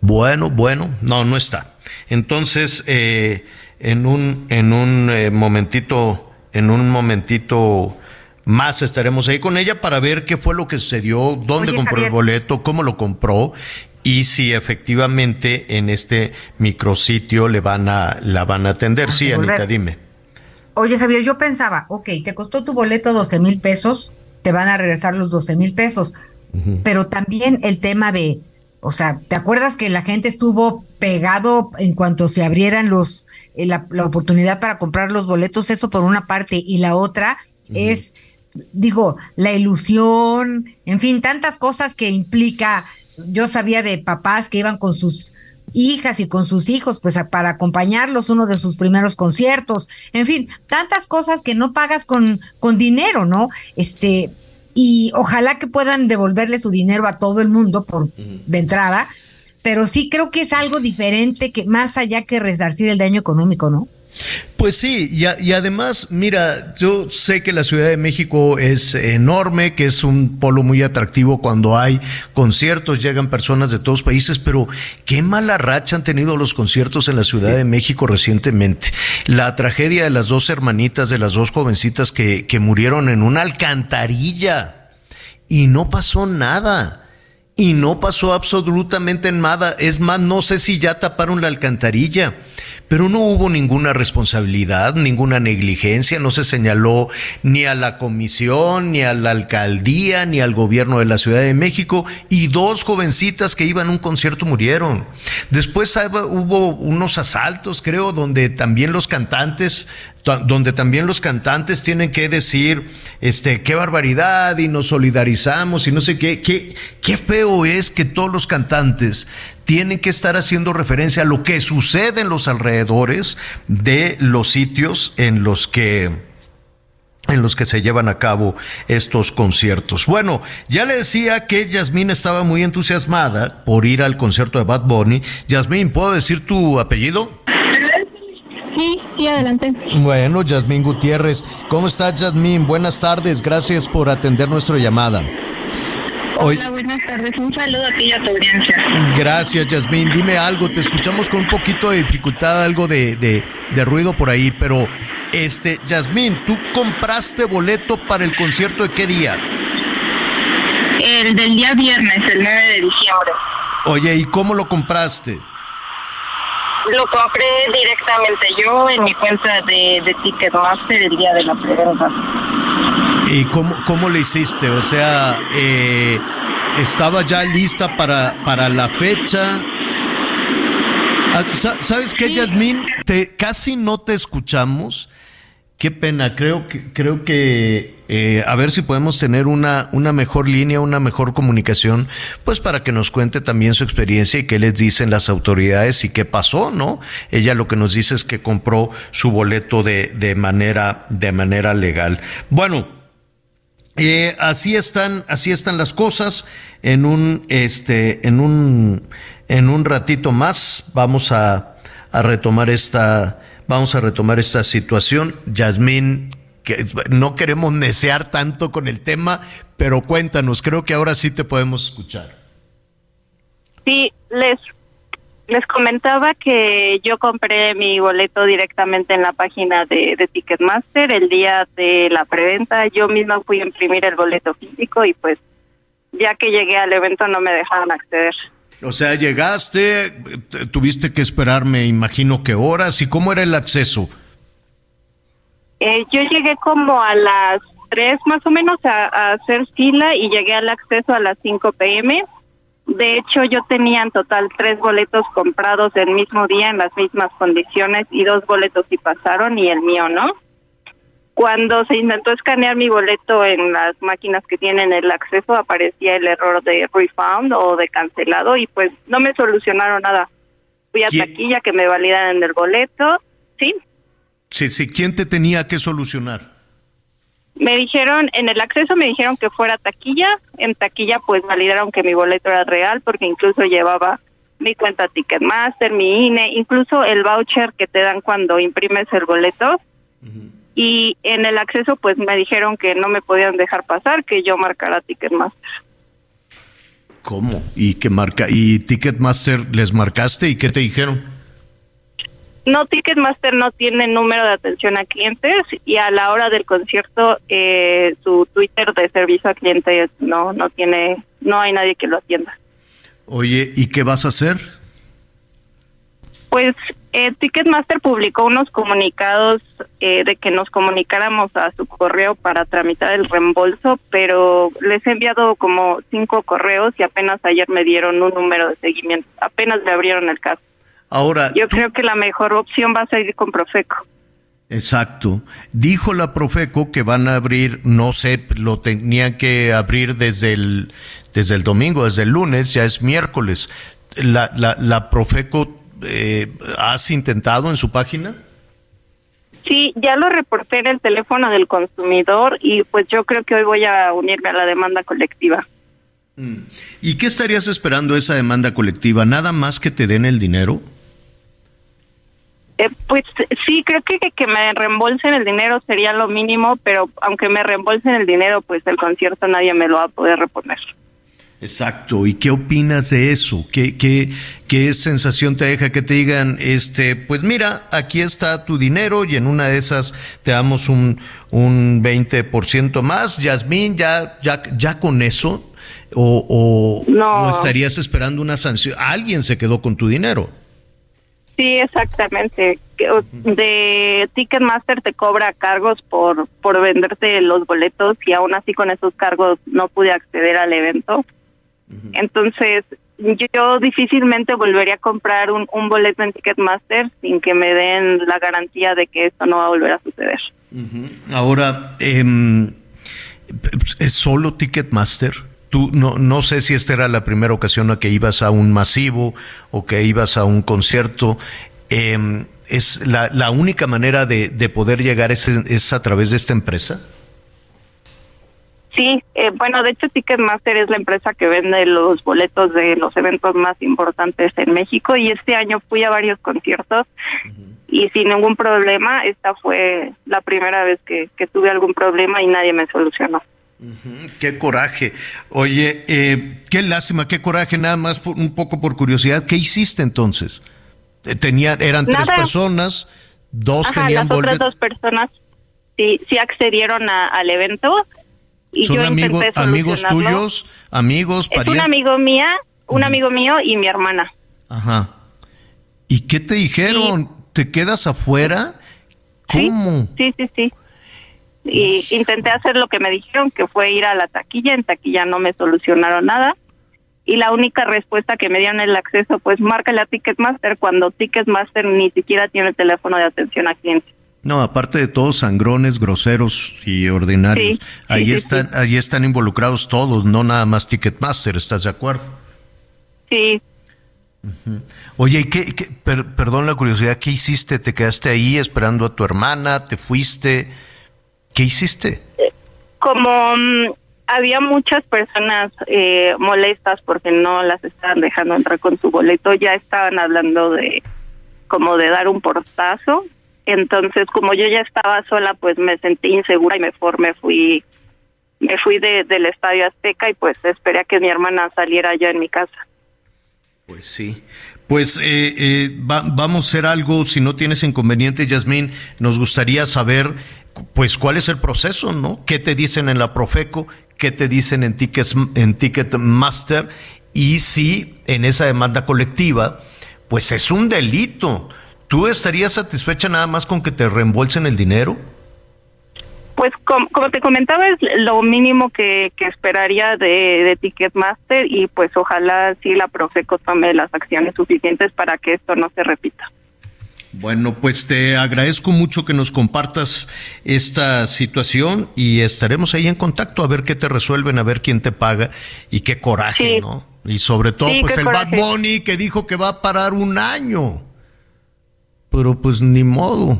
Bueno, bueno, no, no está. Entonces, eh, en un, en un eh, momentito, en un momentito más estaremos ahí con ella para ver qué fue lo que sucedió, dónde compró el boleto, cómo lo compró y si efectivamente en este micrositio le van a, la van a atender. sí, Anita, dime. Oye, Javier, yo pensaba, ok, te costó tu boleto 12 mil pesos, te van a regresar los 12 mil pesos, pero también el tema de, o sea, ¿te acuerdas que la gente estuvo pegado en cuanto se abrieran los, eh, la, la, oportunidad para comprar los boletos? Eso por una parte, y la otra es digo, la ilusión, en fin, tantas cosas que implica. Yo sabía de papás que iban con sus hijas y con sus hijos, pues para acompañarlos uno de sus primeros conciertos, en fin, tantas cosas que no pagas con, con dinero, ¿no? Este, y ojalá que puedan devolverle su dinero a todo el mundo por de entrada, pero sí creo que es algo diferente que más allá que resarcir el daño económico, ¿no? Pues sí, y, y, además, mira, yo sé que la Ciudad de México es enorme, que es un polo muy atractivo cuando hay conciertos, llegan personas de todos países, pero qué mala racha han tenido los conciertos en la Ciudad sí. de México recientemente. La tragedia de las dos hermanitas, de las dos jovencitas que, que murieron en una alcantarilla y no pasó nada y no pasó absolutamente nada. Es más, no sé si ya taparon la alcantarilla, pero no hubo ninguna responsabilidad, ninguna negligencia, no se señaló ni a la comisión, ni a la alcaldía, ni al gobierno de la Ciudad de México, y dos jovencitas que iban a un concierto murieron. Después hubo unos asaltos, creo, donde también los cantantes donde también los cantantes tienen que decir, este, qué barbaridad y nos solidarizamos y no sé qué, qué, qué feo es que todos los cantantes tienen que estar haciendo referencia a lo que sucede en los alrededores de los sitios en los que en los que se llevan a cabo estos conciertos. Bueno, ya le decía que Yasmín estaba muy entusiasmada por ir al concierto de Bad Bunny. Yasmín, ¿puedo decir tu apellido? Sí, adelante. Bueno, Yasmín Gutiérrez. ¿Cómo estás, Yasmín? Buenas tardes. Gracias por atender nuestra llamada. Hola, buenas tardes. Un saludo a ti y a tu audiencia. Gracias, Yasmín. Dime algo. Te escuchamos con un poquito de dificultad, algo de, de, de ruido por ahí, pero este, Yasmín, ¿tú compraste boleto para el concierto de qué día? El del día viernes, el 9 de diciembre. Oye, ¿y cómo lo compraste? Lo compré directamente yo en mi cuenta de, de Ticketmaster el día de la preventa. ¿Y cómo, cómo le hiciste? O sea, eh, ¿estaba ya lista para, para la fecha? Ah, ¿Sabes qué, Yasmín? Te, casi no te escuchamos. Qué pena, creo que, creo que eh, a ver si podemos tener una, una mejor línea, una mejor comunicación, pues para que nos cuente también su experiencia y qué les dicen las autoridades y qué pasó, ¿no? Ella lo que nos dice es que compró su boleto de, de manera, de manera legal. Bueno, eh, así están, así están las cosas. En un, este, en un, en un ratito más vamos a, a retomar esta Vamos a retomar esta situación. Yasmín, que no queremos necear tanto con el tema, pero cuéntanos, creo que ahora sí te podemos escuchar. Sí, les les comentaba que yo compré mi boleto directamente en la página de, de, Ticketmaster el día de la preventa. Yo misma fui a imprimir el boleto físico y pues ya que llegué al evento no me dejaron acceder. O sea, llegaste, tuviste que esperar, me imagino que horas. ¿Y cómo era el acceso? Eh, yo llegué como a las 3 más o menos a, a, hacer fila y llegué al acceso a las 5 pm. De hecho, yo tenía en total tres boletos comprados el mismo día en las mismas condiciones y dos boletos sí pasaron y el mío no. Cuando se intentó escanear mi boleto en las máquinas que tienen el acceso, aparecía el error de refund o de cancelado y pues no me solucionaron nada. Fui a taquilla que me validaran el boleto, ¿sí? Sí, sí, ¿quién te tenía que solucionar? Me dijeron, en el acceso me dijeron que fuera taquilla, en taquilla pues validaron que mi boleto era real porque incluso llevaba mi cuenta Ticketmaster, mi INE, incluso el voucher que te dan cuando imprimes el boleto. Uh-huh y en el acceso pues me dijeron que no me podían dejar pasar, que yo marcara Ticketmaster. ¿Cómo? ¿Y qué marca? ¿Y Ticketmaster les marcaste y qué te dijeron? No, Ticketmaster no tiene número de atención a clientes y a la hora del concierto eh, su Twitter de servicio a clientes no no tiene no hay nadie que lo atienda. Oye, ¿y qué vas a hacer? Pues eh, Ticketmaster publicó unos comunicados eh, de que nos comunicáramos a su correo para tramitar el reembolso, pero les he enviado como cinco correos y apenas ayer me dieron un número de seguimiento. Apenas le abrieron el caso. Ahora, yo creo que la mejor opción va a ser ir con Profeco. Exacto. Dijo la Profeco que van a abrir, no sé, lo tenían que abrir desde el desde el domingo, desde el lunes, ya es miércoles. La, la, la Profeco eh, has intentado en su página? Sí, ya lo reporté en el teléfono del consumidor y pues yo creo que hoy voy a unirme a la demanda colectiva. Mm. ¿Y qué estarías esperando esa demanda colectiva? ¿Nada más que te den el dinero? Eh, pues sí, creo que, que, que me reembolsen el dinero sería lo mínimo, pero aunque me reembolsen el dinero, pues el concierto nadie me lo va a poder reponer. Exacto. ¿Y qué opinas de eso? ¿Qué, qué, qué sensación te deja que te digan, este, pues mira, aquí está tu dinero y en una de esas te damos un, un 20% más? Yasmín, ya, ya, ya con eso. O, o, No. o estarías esperando una sanción. Alguien se quedó con tu dinero. Sí, exactamente. De Ticketmaster te cobra cargos por, por venderte los boletos y aún así con esos cargos no pude acceder al evento. Entonces, yo difícilmente volvería a comprar un, un boleto en Ticketmaster sin que me den la garantía de que esto no va a volver a suceder. Ahora, em, ¿es solo Ticketmaster? Tú, no, no sé si esta era la primera ocasión a que ibas a un masivo o que ibas a un concierto. Em, ¿Es la, la única manera de, de poder llegar es, es a través de esta empresa? Sí, eh, bueno, de hecho Ticketmaster es la empresa que vende los boletos de los eventos más importantes en México y este año fui a varios conciertos y sin ningún problema. Esta fue la primera vez que, que tuve algún problema y nadie me solucionó. Qué coraje. Oye, eh, qué lástima, qué coraje, nada más por- un poco por curiosidad. ¿Qué hiciste entonces? Eh, Tenía, eran tres personas, dos Ajá, tenían las otras dos personas sí, sí accedieron a- al evento y ¿Son yo amigos, amigos tuyos, amigos, Es un parientes? amigo mía, un amigo mío y mi hermana. Ajá. ¿Y qué te dijeron? ¿Te quedas afuera? ¿Cómo? Sí, sí, sí. Y intenté hacer lo que me dijeron, que fue ir a la taquilla. En taquilla no me solucionaron nada. Y la única respuesta que me dieron el acceso, pues márcale a Ticketmaster cuando Ticketmaster ni siquiera tiene teléfono de atención a clientes. No, aparte de todos sangrones, groseros y ordinarios, Sí, ahí sí, están, ahí están involucrados todos, no nada más Ticketmaster, ¿estás de acuerdo? Sí, Oye, ¿y qué, qué- per- perdón la curiosidad, ¿qué hiciste? ¿Te quedaste ahí esperando a tu hermana? ¿Te fuiste? ¿Qué hiciste? como mm, había muchas personas eh, molestas porque no las estaban dejando entrar con su boleto, ya estaban hablando de como de dar un portazo. Entonces, como yo ya estaba sola, pues me sentí insegura y mejor me fui me fui de, del Estadio Azteca y pues esperé a que mi hermana saliera ya en mi casa. Pues sí. Pues eh, eh, va- vamos a hacer algo, si no tienes inconveniente, Yasmín, nos gustaría saber, pues, cuál es el proceso, ¿no? ¿Qué te dicen en la Profeco? ¿Qué te dicen en, Tickets, en Ticketmaster? Y si en esa demanda colectiva, pues es un delito. ¿Tú estarías satisfecha nada más con que te reembolsen el dinero? Pues com- como te comentaba es lo mínimo que, que esperaría de, de Ticketmaster y pues ojalá sí la Profeco tome las acciones suficientes para que esto no se repita. Bueno, pues te agradezco mucho que nos compartas esta situación y estaremos ahí en contacto a ver qué te resuelven, a ver quién te paga y qué coraje, Sí. ¿no? Y sobre todo, Sí, pues el Bad. Bunny que dijo que va a parar un año. Pero pues ni modo.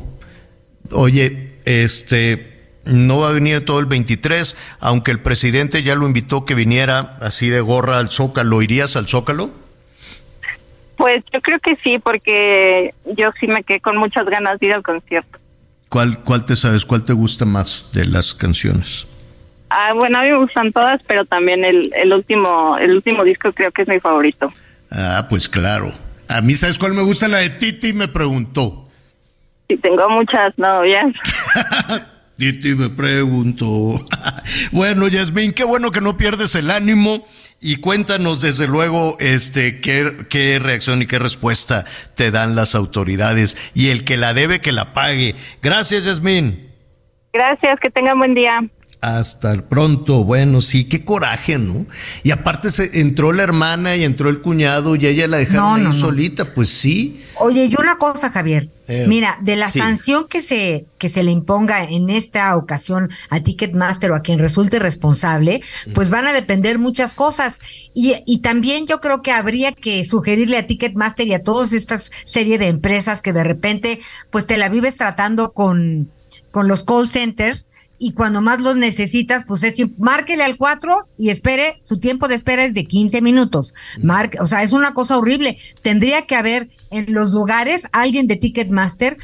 Oye, este, no va a venir todo el 23, aunque el presidente ya lo invitó que viniera así de gorra al Zócalo. ¿Irías al Zócalo? Pues yo creo que sí, porque yo sí me quedé con muchas ganas de ir al concierto. ¿Cuál, cuál te sabes? ¿Cuál te gusta más de las canciones? Ah, bueno, a mí me gustan todas, pero también el, el último el último disco creo que es mi favorito. Ah, pues claro. A mí, ¿sabes cuál me gusta? La de Titi me preguntó. Sí, tengo muchas novias. Titi me preguntó. bueno, Yasmín, qué bueno que no pierdes el ánimo y cuéntanos desde luego este qué, qué reacción y qué respuesta te dan las autoridades y el que la debe que la pague. Gracias, Yasmín. Gracias, que tengan buen día. Hasta el pronto. Bueno, sí, qué coraje, ¿no? Y aparte se entró la hermana y entró el cuñado y ella la dejaron No, ahí no. solita, pues sí. Oye, y una cosa, Javier. Eh, Mira, de la sí. sanción que se, que se le imponga en esta ocasión a Ticketmaster o a quien resulte responsable, pues van a depender muchas cosas. Y, y también yo creo que habría que sugerirle a Ticketmaster y a todas estas serie de empresas que de repente, pues te la vives tratando con, con los call centers. Y cuando más los necesitas, pues es márquele al 4 y espere, su tiempo de espera es de 15 minutos. Marque, o sea, es una cosa horrible. Tendría que haber en los lugares alguien de Ticketmaster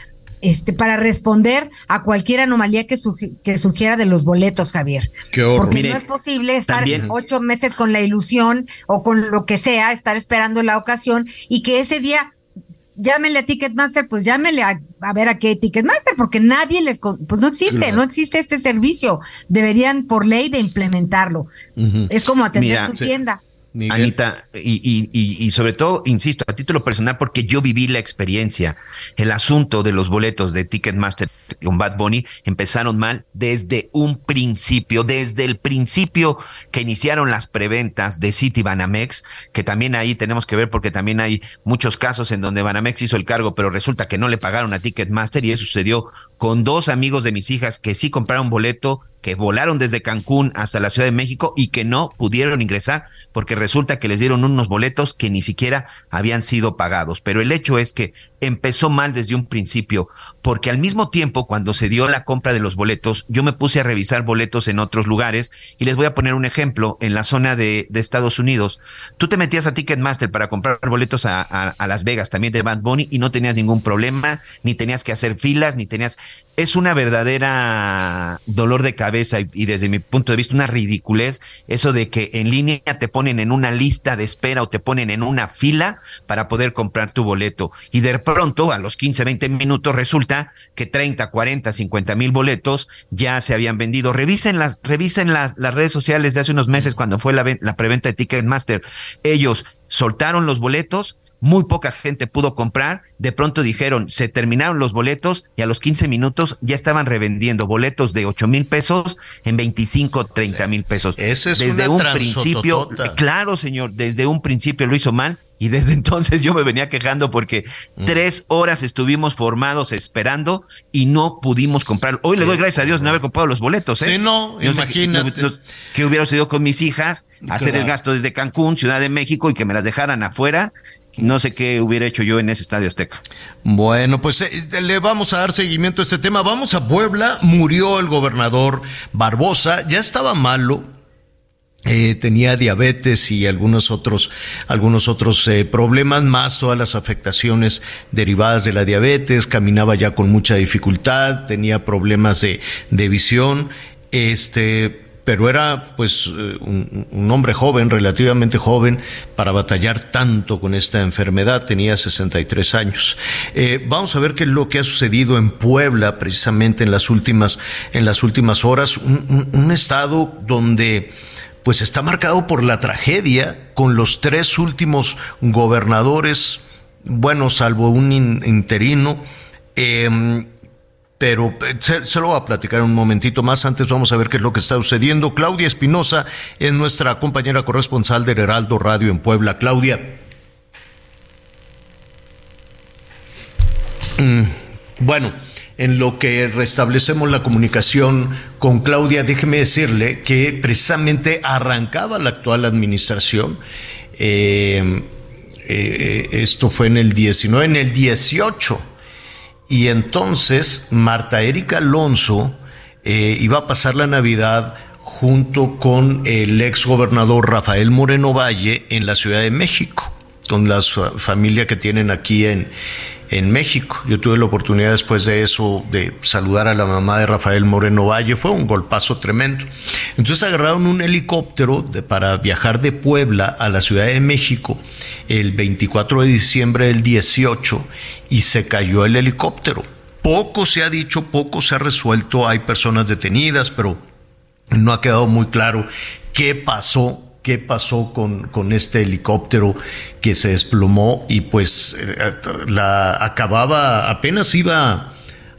este, para responder a cualquier anomalía que, que surgiera de los boletos, Javier. Qué horror. Porque no es posible estar ocho meses con la ilusión o con lo que sea, estar esperando la ocasión y que ese día llámenle a Ticketmaster, pues llámenle a, ver a qué Ticketmaster, porque nadie les, pues no existe, no existe este servicio. Deberían por ley de implementarlo. Es como atender tu tienda. Anita, y, y, y, sobre todo, insisto, a título personal, porque yo viví la experiencia. El asunto de los boletos de Ticketmaster con Bad Bunny empezaron mal desde un principio, desde el principio que iniciaron las preventas de City Banamex, que también ahí tenemos que ver porque también hay muchos casos en donde Banamex hizo el cargo, pero resulta que no le pagaron a Ticketmaster y eso sucedió con dos amigos de mis hijas que sí compraron boleto que volaron desde Cancún hasta la Ciudad de México y que no pudieron ingresar porque resulta que les dieron unos boletos que ni siquiera habían sido pagados. Pero el hecho es que empezó mal desde un principio, porque al mismo tiempo, cuando se dio la compra de los boletos, yo me puse a revisar boletos en otros lugares y les voy a poner un ejemplo en la zona de, Estados Unidos. Tú te metías a Ticketmaster para comprar boletos a, a Las Vegas, también de Bad Bunny, y no tenías ningún problema, ni tenías que hacer filas, ni tenías es una verdadera dolor de cabeza y, desde mi punto de vista una ridiculez eso de que en línea te ponen en una lista de espera o te ponen en una fila para poder comprar tu boleto y de pronto a los 15, 20 minutos resulta que 30, 40, 50 mil boletos ya se habían vendido. Revisen las, las, las redes sociales de hace unos meses cuando fue la, la preventa de Ticketmaster. Ellos soltaron los boletos, muy poca gente pudo comprar, de pronto dijeron, se terminaron los boletos y a los 15 minutos ya estaban revendiendo boletos de 8 mil pesos en 25, 30 mil pesos. Ese es desde un principio, claro señor, desde un principio lo hizo mal y desde entonces yo me venía quejando porque mm. tres horas estuvimos formados esperando y no pudimos comprar. Hoy le doy gracias a Dios no haber comprado los boletos. ¿eh? Sí, no, imagínate. que, hubiera sido con mis hijas, hacer el gasto desde Cancún, Ciudad de México y que me las dejaran afuera no sé qué hubiera hecho yo en ese estadio Azteca. Bueno, pues eh, le vamos a dar seguimiento a este tema. Vamos a Puebla. Murió el gobernador Barbosa. Ya estaba malo. Eh, tenía diabetes y algunos otros, algunos otros eh, problemas más, todas las afectaciones derivadas de la diabetes, caminaba ya con mucha dificultad, tenía problemas de, de visión, este, pero era pues eh, un, hombre joven, relativamente joven, para batallar tanto con esta enfermedad, tenía 63 años. Eh, vamos a ver qué es lo que ha sucedido en Puebla, precisamente en las últimas, en las últimas horas, un, estado donde pues está marcado por la tragedia, con los tres últimos gobernadores, bueno, salvo un interino, eh, pero eh, se, lo voy a platicar un momentito más. Antes vamos a ver qué es lo que está sucediendo. Claudia Espinosa es nuestra compañera corresponsal del Heraldo Radio en Puebla. Claudia. Mm, bueno, en lo que restablecemos la comunicación con Claudia, déjeme decirle que precisamente arrancaba la actual administración. Eh, eh, esto fue en el 19, en el 18 y entonces Marta Erika Alonso eh, iba a pasar la Navidad junto con el ex gobernador Rafael Moreno Valle en la Ciudad de México, con la familia que tienen aquí en, en México. Yo tuve la oportunidad después de eso de saludar a la mamá de Rafael Moreno Valle, fue un golpazo tremendo. Entonces agarraron un helicóptero para viajar de Puebla a la Ciudad de México el 24 de diciembre del 18 y se cayó el helicóptero. Poco se ha dicho, poco se ha resuelto, hay personas detenidas, pero no ha quedado muy claro qué pasó qué pasó con, con, este helicóptero que se desplomó y pues eh, la acababa, apenas iba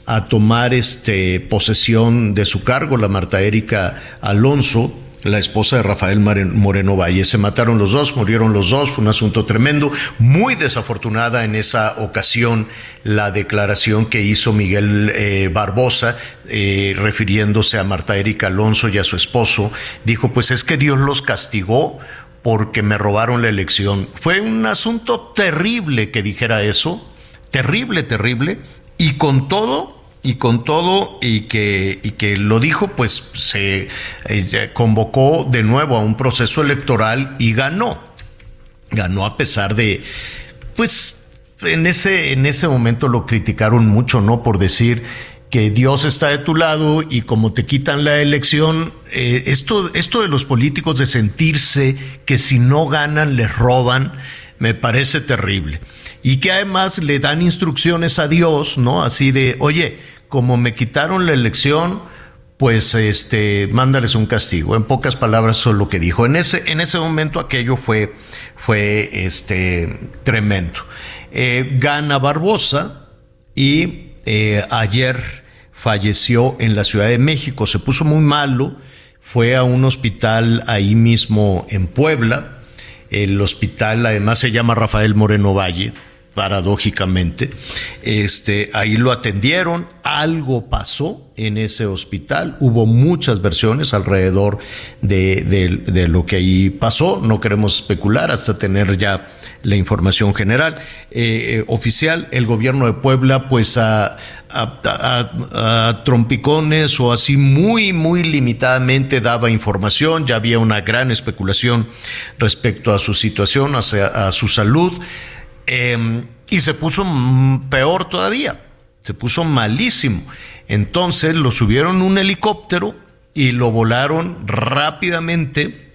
a tomar este posesión de su cargo la Marta Erika Alonso la esposa de Rafael Moreno Valle. Se mataron los dos, murieron los dos, fue un asunto tremendo. Muy desafortunada en esa ocasión la declaración que hizo Miguel eh, Barbosa, eh, refiriéndose a Marta Erika Alonso y a su esposo. Dijo, pues es que Dios los castigó porque me robaron la elección. Fue un asunto terrible que dijera eso, terrible, terrible, y con todo y con todo y que, y que lo dijo, pues se eh, convocó de nuevo a un proceso electoral y ganó. Ganó a pesar de, pues, en ese, en ese momento lo criticaron mucho, ¿no? Por decir que Dios está de tu lado y como te quitan la elección, eh, esto, esto de los políticos de sentirse que si no ganan les roban, me parece terrible. Y que además le dan instrucciones a Dios, ¿no? Así de, oye, como me quitaron la elección, pues este, mándales un castigo. En pocas palabras, eso es lo que dijo. En ese, en ese momento aquello fue, fue este, tremendo. Eh, gana Barbosa y eh, ayer falleció en la Ciudad de México, se puso muy malo, fue a un hospital ahí mismo en Puebla, el hospital además se llama Rafael Moreno Valle, paradójicamente. Este, ahí lo atendieron, algo pasó en ese hospital, hubo muchas versiones alrededor de, lo que ahí pasó, no queremos especular hasta tener ya la información general. Eh, eh, oficial, el gobierno de Puebla, pues a, trompicones o así muy, muy limitadamente daba información, ya había una gran especulación respecto a su situación, a su salud. Em, y se puso peor todavía, se puso malísimo. Entonces lo subieron un helicóptero y lo volaron rápidamente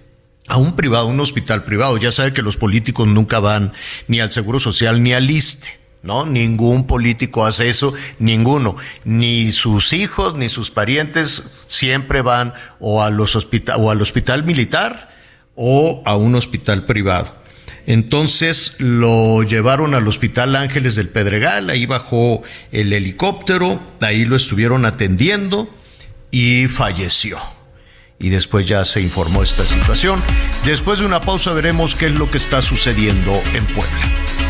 a un privado, un hospital privado. Ya sabe que los políticos nunca van ni al Seguro Social ni al ISTE. ¿no? Ningún político hace eso, ninguno. Ni sus hijos ni sus parientes siempre van o, a los o al hospital militar o a un hospital privado. Entonces lo llevaron al Hospital Ángeles del Pedregal, ahí bajó el helicóptero, ahí lo estuvieron atendiendo y falleció. Y después ya se informó esta situación. Después de una pausa veremos qué es lo que está sucediendo en Puebla.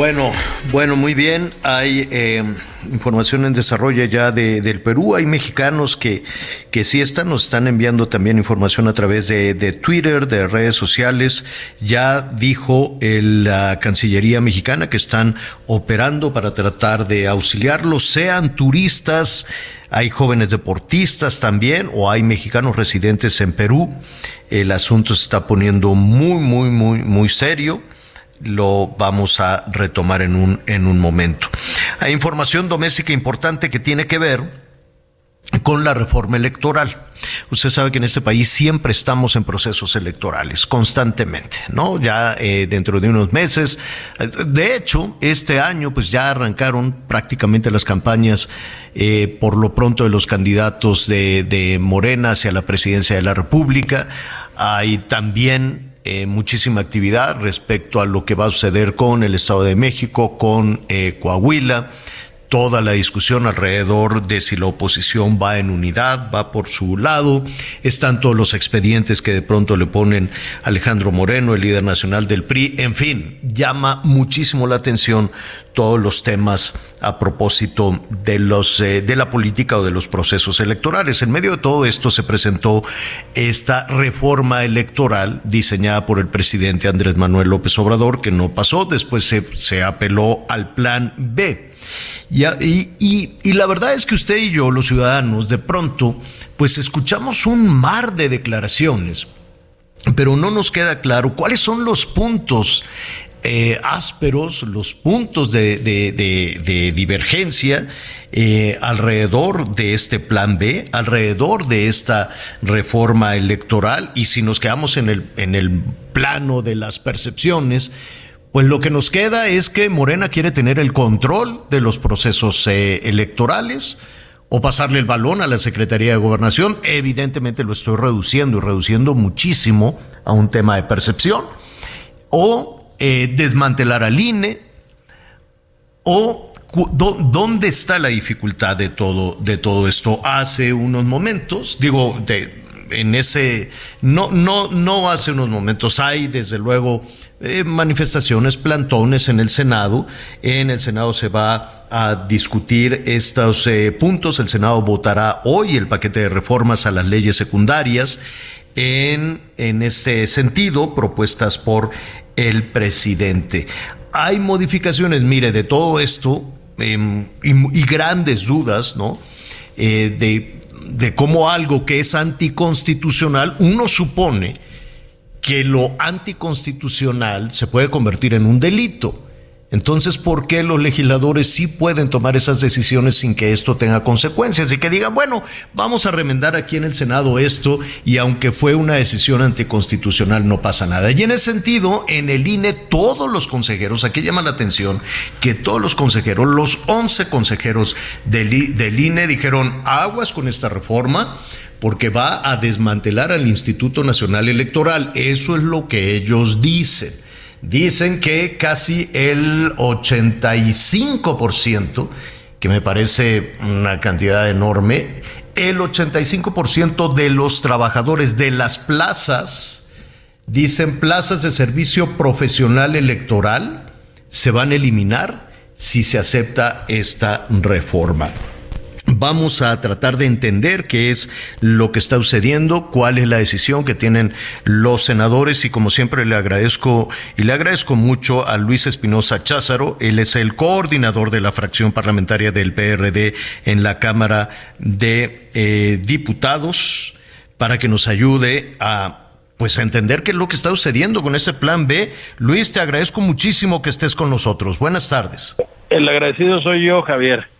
Bueno, bueno, muy bien. Hay eh, información en desarrollo ya de, del Perú. Hay mexicanos que, que sí están, nos están enviando también información a través de, de Twitter, de redes sociales. Ya dijo la Cancillería mexicana que están operando para tratar de auxiliarlos, sean turistas, hay jóvenes deportistas también, o hay mexicanos residentes en Perú. El asunto se está poniendo muy, muy, muy, muy serio lo vamos a retomar en un, en un momento. Hay información doméstica importante que tiene que ver con la reforma electoral. Usted sabe que en este país siempre estamos en procesos electorales, constantemente, ¿no? Ya eh, dentro de unos meses. De hecho, este año pues ya arrancaron prácticamente las campañas eh, por lo pronto de los candidatos de, de Morena hacia la presidencia de la República. Hay también eh, muchísima actividad respecto a lo que va a suceder con el Estado de México, con eh, Coahuila, toda la discusión alrededor de si la oposición va en unidad, va por su lado, están todos los expedientes que de pronto le ponen Alejandro Moreno, el líder nacional del PRI, en fin, llama muchísimo la atención todos los temas a propósito de los eh, de la política o de los procesos electorales. En medio de todo esto se presentó esta reforma electoral diseñada por el presidente Andrés Manuel López Obrador que no pasó, después se, se apeló al plan B y, la verdad es que usted y yo, los ciudadanos, de pronto, pues escuchamos un mar de declaraciones, pero no nos queda claro cuáles son los puntos eh, ásperos, los puntos de, de, divergencia eh, alrededor de este plan B, alrededor de esta reforma electoral, y si nos quedamos en el, en el plano de las percepciones, pues lo que nos queda es que Morena quiere tener el control de los procesos eh, electorales o pasarle el balón a la Secretaría de Gobernación. Evidentemente lo estoy reduciendo y reduciendo muchísimo a un tema de percepción. o eh, desmantelar al INE, o dónde está la dificultad de todo, de todo esto. Hace unos momentos, digo, en ese, no, no, no hace unos momentos, hay desde luego eh, manifestaciones, plantones en el Senado. En el Senado se va a discutir estos eh, puntos. El Senado votará hoy el paquete de reformas a las leyes secundarias en, en este sentido, propuestas por el presidente. Hay modificaciones, mire, de todo esto em, y, grandes dudas, ¿no? Eh, de de cómo algo que es anticonstitucional, uno supone que lo anticonstitucional se puede convertir en un delito. Entonces, ¿por qué los legisladores sí pueden tomar esas decisiones sin que esto tenga consecuencias? Y que digan, bueno, vamos a remendar aquí en el Senado esto y aunque fue una decisión anticonstitucional no pasa nada. Y en ese sentido, en el INE todos los consejeros, aquí llama la atención que todos los consejeros, los 11 consejeros del, del INE dijeron, aguas con esta reforma porque va a desmantelar al Instituto Nacional Electoral. Eso es lo que ellos dicen. Dicen que casi el 85%, que me parece una cantidad enorme, el 85% de los trabajadores de las plazas, dicen plazas de servicio profesional electoral, se van a eliminar si se acepta esta reforma. Vamos a tratar de entender qué es lo que está sucediendo, cuál es la decisión que tienen los senadores y como siempre le agradezco y le agradezco mucho a Luis Espinosa Cházaro, él es el coordinador de la fracción parlamentaria del PRD en la Cámara de eh, Diputados para que nos ayude a pues a entender qué es lo que está sucediendo con ese plan B. Luis, te agradezco muchísimo que estés con nosotros. Buenas tardes. El agradecido soy yo, Javier.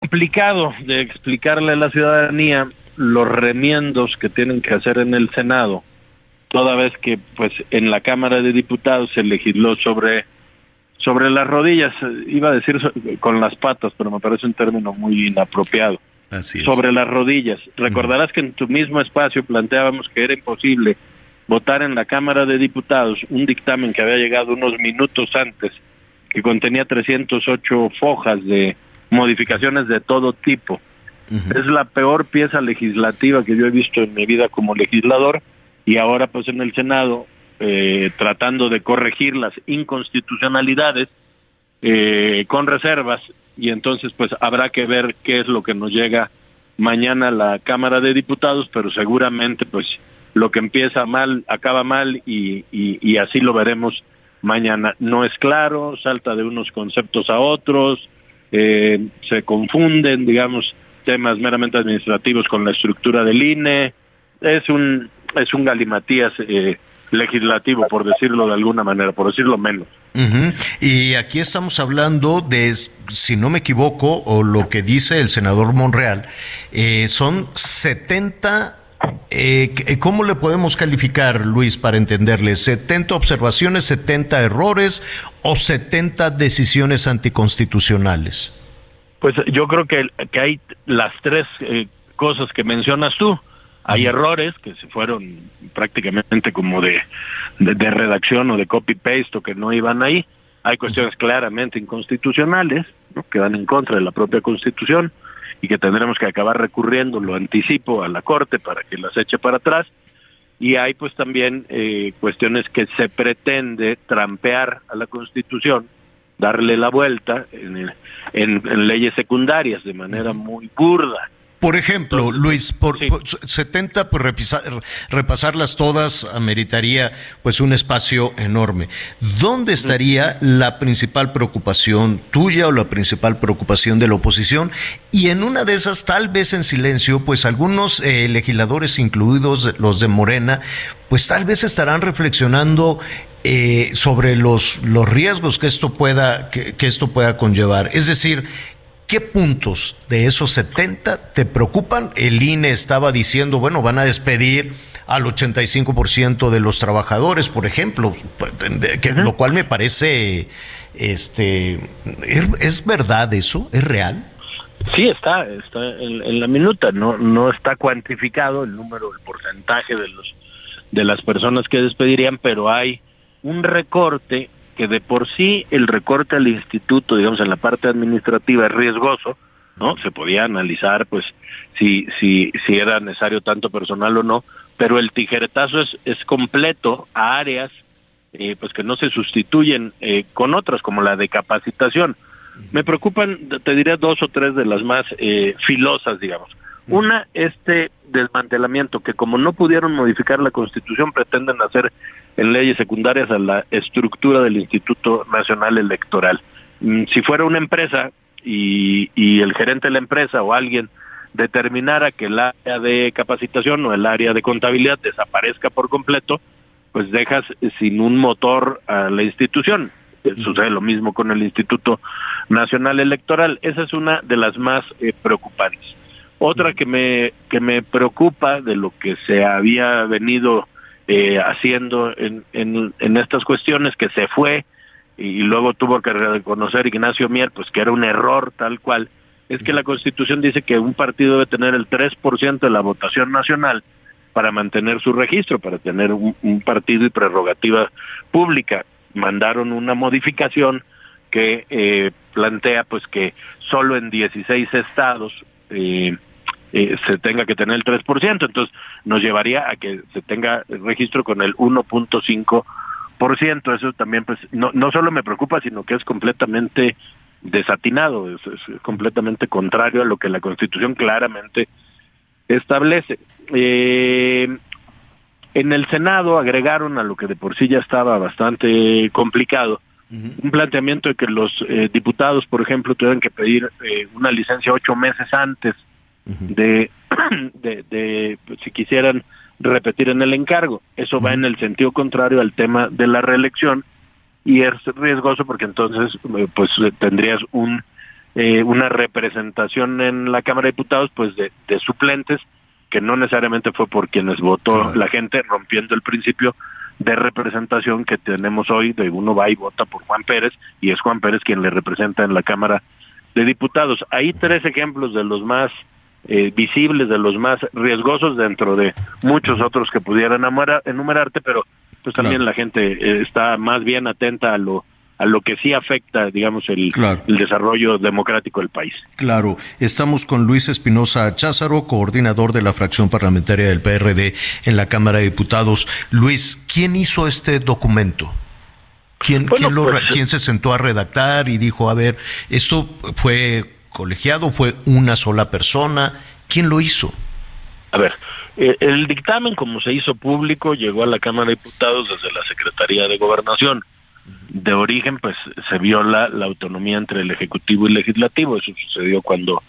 Complicado de explicarle a la ciudadanía los remiendos que tienen que hacer en el Senado, toda vez que pues en la Cámara de Diputados se legisló sobre sobre las rodillas, iba a decir con las patas, pero me parece un término muy inapropiado. Sobre las rodillas. Recordarás que en tu mismo espacio planteábamos que era imposible votar en la Cámara de Diputados un dictamen que había llegado unos minutos antes, que contenía 308 fojas de modificaciones de todo tipo. Es la peor pieza legislativa que yo he visto en mi vida como legislador y ahora pues en el Senado eh, tratando de corregir las inconstitucionalidades eh, con reservas y entonces pues habrá que ver qué es lo que nos llega mañana a la Cámara de Diputados, pero seguramente pues lo que empieza mal acaba mal y, así lo veremos mañana. No es claro, salta de unos conceptos a otros, eh, se confunden, digamos, temas meramente administrativos con la estructura del INE. Es un, es un galimatías eh, legislativo, por decirlo de alguna manera, por decirlo menos. Y aquí estamos hablando de, si no me equivoco, o lo que dice el senador Monreal, eh, son 70 eh, eh, ¿Cómo le podemos calificar, Luis, para entenderle? ¿70 observaciones, 70 errores o 70 decisiones anticonstitucionales? Pues yo creo que, que hay las tres eh, cosas que mencionas tú. Hay errores que se fueron prácticamente como de, de, redacción o de copy-paste o que no iban ahí. Hay cuestiones claramente inconstitucionales que van en contra de la propia Constitución y que tendremos que acabar recurriendo, lo anticipo, a la Corte para que las eche para atrás. Y hay pues también eh, cuestiones que se pretende trampear a la Constitución, darle la vuelta en, en, leyes secundarias de manera muy burda. Por ejemplo, Luis, por, por 70, pues repasarlas todas ameritaría pues un espacio enorme. ¿Dónde estaría la principal preocupación tuya o la principal preocupación de la oposición? Y en una de esas, tal vez en silencio, pues algunos eh, legisladores, incluidos los de Morena, pues tal vez estarán reflexionando eh, sobre los, los riesgos que esto pueda que, que esto pueda conllevar. Es decir, ¿Qué puntos de esos 70 te preocupan? El INE estaba diciendo, bueno, van a despedir al 85% de los trabajadores, por ejemplo, lo cual me parece, este, ¿es, es verdad eso? ¿Es real? Sí, está, está en, en la minuta, no, no está cuantificado el número, el porcentaje de los de las personas que despedirían, pero hay un recorte que de por sí el recorte al instituto, digamos en la parte administrativa es riesgoso, ¿no? Se podía analizar pues si si si era necesario tanto personal o no, pero el tijeretazo es es completo a áreas eh, pues que no se sustituyen eh, con otras como la de capacitación. Me preocupan, te diré dos o tres de las más eh, filosas, digamos. Una, este desmantelamiento que como no pudieron modificar la constitución pretenden hacer en leyes secundarias a la estructura del Instituto Nacional Electoral. Mm, Si fuera una empresa y, y el gerente de la empresa o alguien determinara que el área de capacitación o el área de contabilidad desaparezca por completo, pues dejas sin un motor a la institución. Eh, Sucede lo mismo con el Instituto Nacional Electoral. Esa es una de las más eh, preocupantes. Otra que me que me preocupa de lo que se había venido eh, haciendo en, en, estas cuestiones que se fue y luego tuvo que reconocer Ignacio Mier pues que era un error tal cual es que la Constitución dice que un partido debe tener el 3% de la votación nacional para mantener su registro, para tener un, un partido y prerrogativa pública. Mandaron una modificación que eh, plantea pues que solo en 16 estados eh, eh, se tenga que tener el 3%, entonces nos llevaría a que se tenga registro con el 1.5%. Eso también pues no, no solo me preocupa, sino que es completamente desatinado, es, es completamente contrario a lo que la Constitución claramente establece. Eh, en el Senado agregaron a lo que de por sí ya estaba bastante complicado un planteamiento de que los eh, diputados, por ejemplo, tuvieran que pedir eh, una licencia ocho meses antes de, de, de, si quisieran repetir en el encargo. Eso va en el sentido contrario al tema de la reelección y es riesgoso porque entonces eh, pues eh, tendrías un eh, una representación en la Cámara de Diputados pues de, de suplentes que no necesariamente fue por quienes votó la gente rompiendo el principio de representación que tenemos hoy de uno va y vota por Juan Pérez y es Juan Pérez quien le representa en la Cámara de Diputados. Hay tres ejemplos de los más eh, visibles, de los más riesgosos dentro de muchos otros que pudieran enumerarte, pero pues también la gente eh, está más bien atenta a lo a lo que sí afecta, digamos, el, Claro. el desarrollo democrático del país. Claro, estamos con Luis Espinosa Cházaro, coordinador de la fracción parlamentaria del PRD en la Cámara de Diputados. Luis, ¿quién hizo este documento? ¿Quién, Bueno, quién lo pues, quién se sentó a redactar y dijo, a ver, esto fue colegiado, fue una sola persona? ¿Quién lo hizo? A ver, eh, el dictamen, como se hizo público, llegó a la Cámara de Diputados desde la Secretaría de Gobernación. De origen, pues se viola la autonomía entre el Ejecutivo y Legislativo. Eso sucedió cuando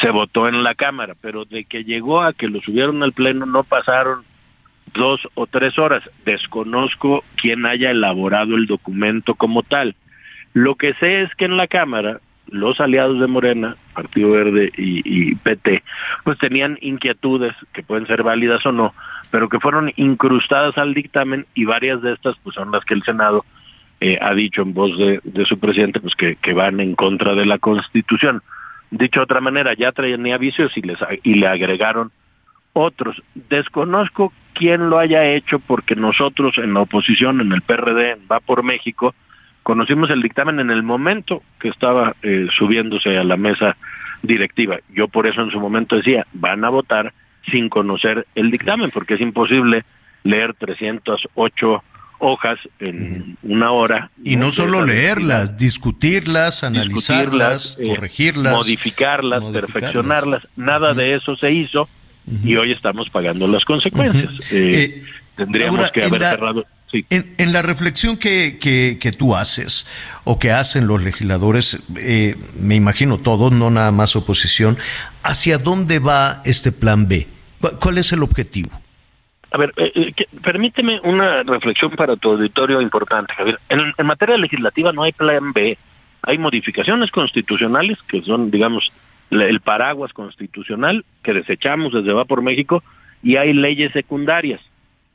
se votó en la Cámara, pero de que llegó a que lo subieron al Pleno no pasaron dos o tres horas. Desconozco quién haya elaborado el documento como tal. Lo que sé es que en la Cámara los aliados de Morena, Partido Verde y, y PT, pues tenían inquietudes que pueden ser válidas o no, pero que fueron incrustadas al dictamen y varias de estas pues son las que el Senado eh, ha dicho en voz de, su presidente pues que, van en contra de la Constitución. Dicho de otra manera, ya traía vicios y, les, y le agregaron otros. Desconozco quién lo haya hecho porque nosotros en la oposición, en el PRD, Va por México, conocimos el dictamen en el momento que estaba eh, subiéndose a la mesa directiva. Yo por eso en su momento decía, van a votar sin conocer el dictamen, porque es imposible leer 308 hojas en una hora. Y no solo leerlas, discutirlas, analizarlas, eh, corregirlas, modificarlas, perfeccionarlas. Nada de eso se hizo y hoy estamos pagando las consecuencias. Eh, tendríamos ahora, que haber la- cerrado. Sí. En, en la reflexión que, que- que tú haces o que hacen los legisladores, eh, me imagino todos, no nada más oposición, ¿hacia dónde va este plan B? ¿Cu- ¿Cuál es el objetivo? A ver, eh, eh, que- permíteme una reflexión para tu auditorio importante, Javier. En, en materia legislativa no hay plan B. Hay modificaciones constitucionales que son, digamos, la- el paraguas constitucional que desechamos desde Va por México y hay leyes secundarias.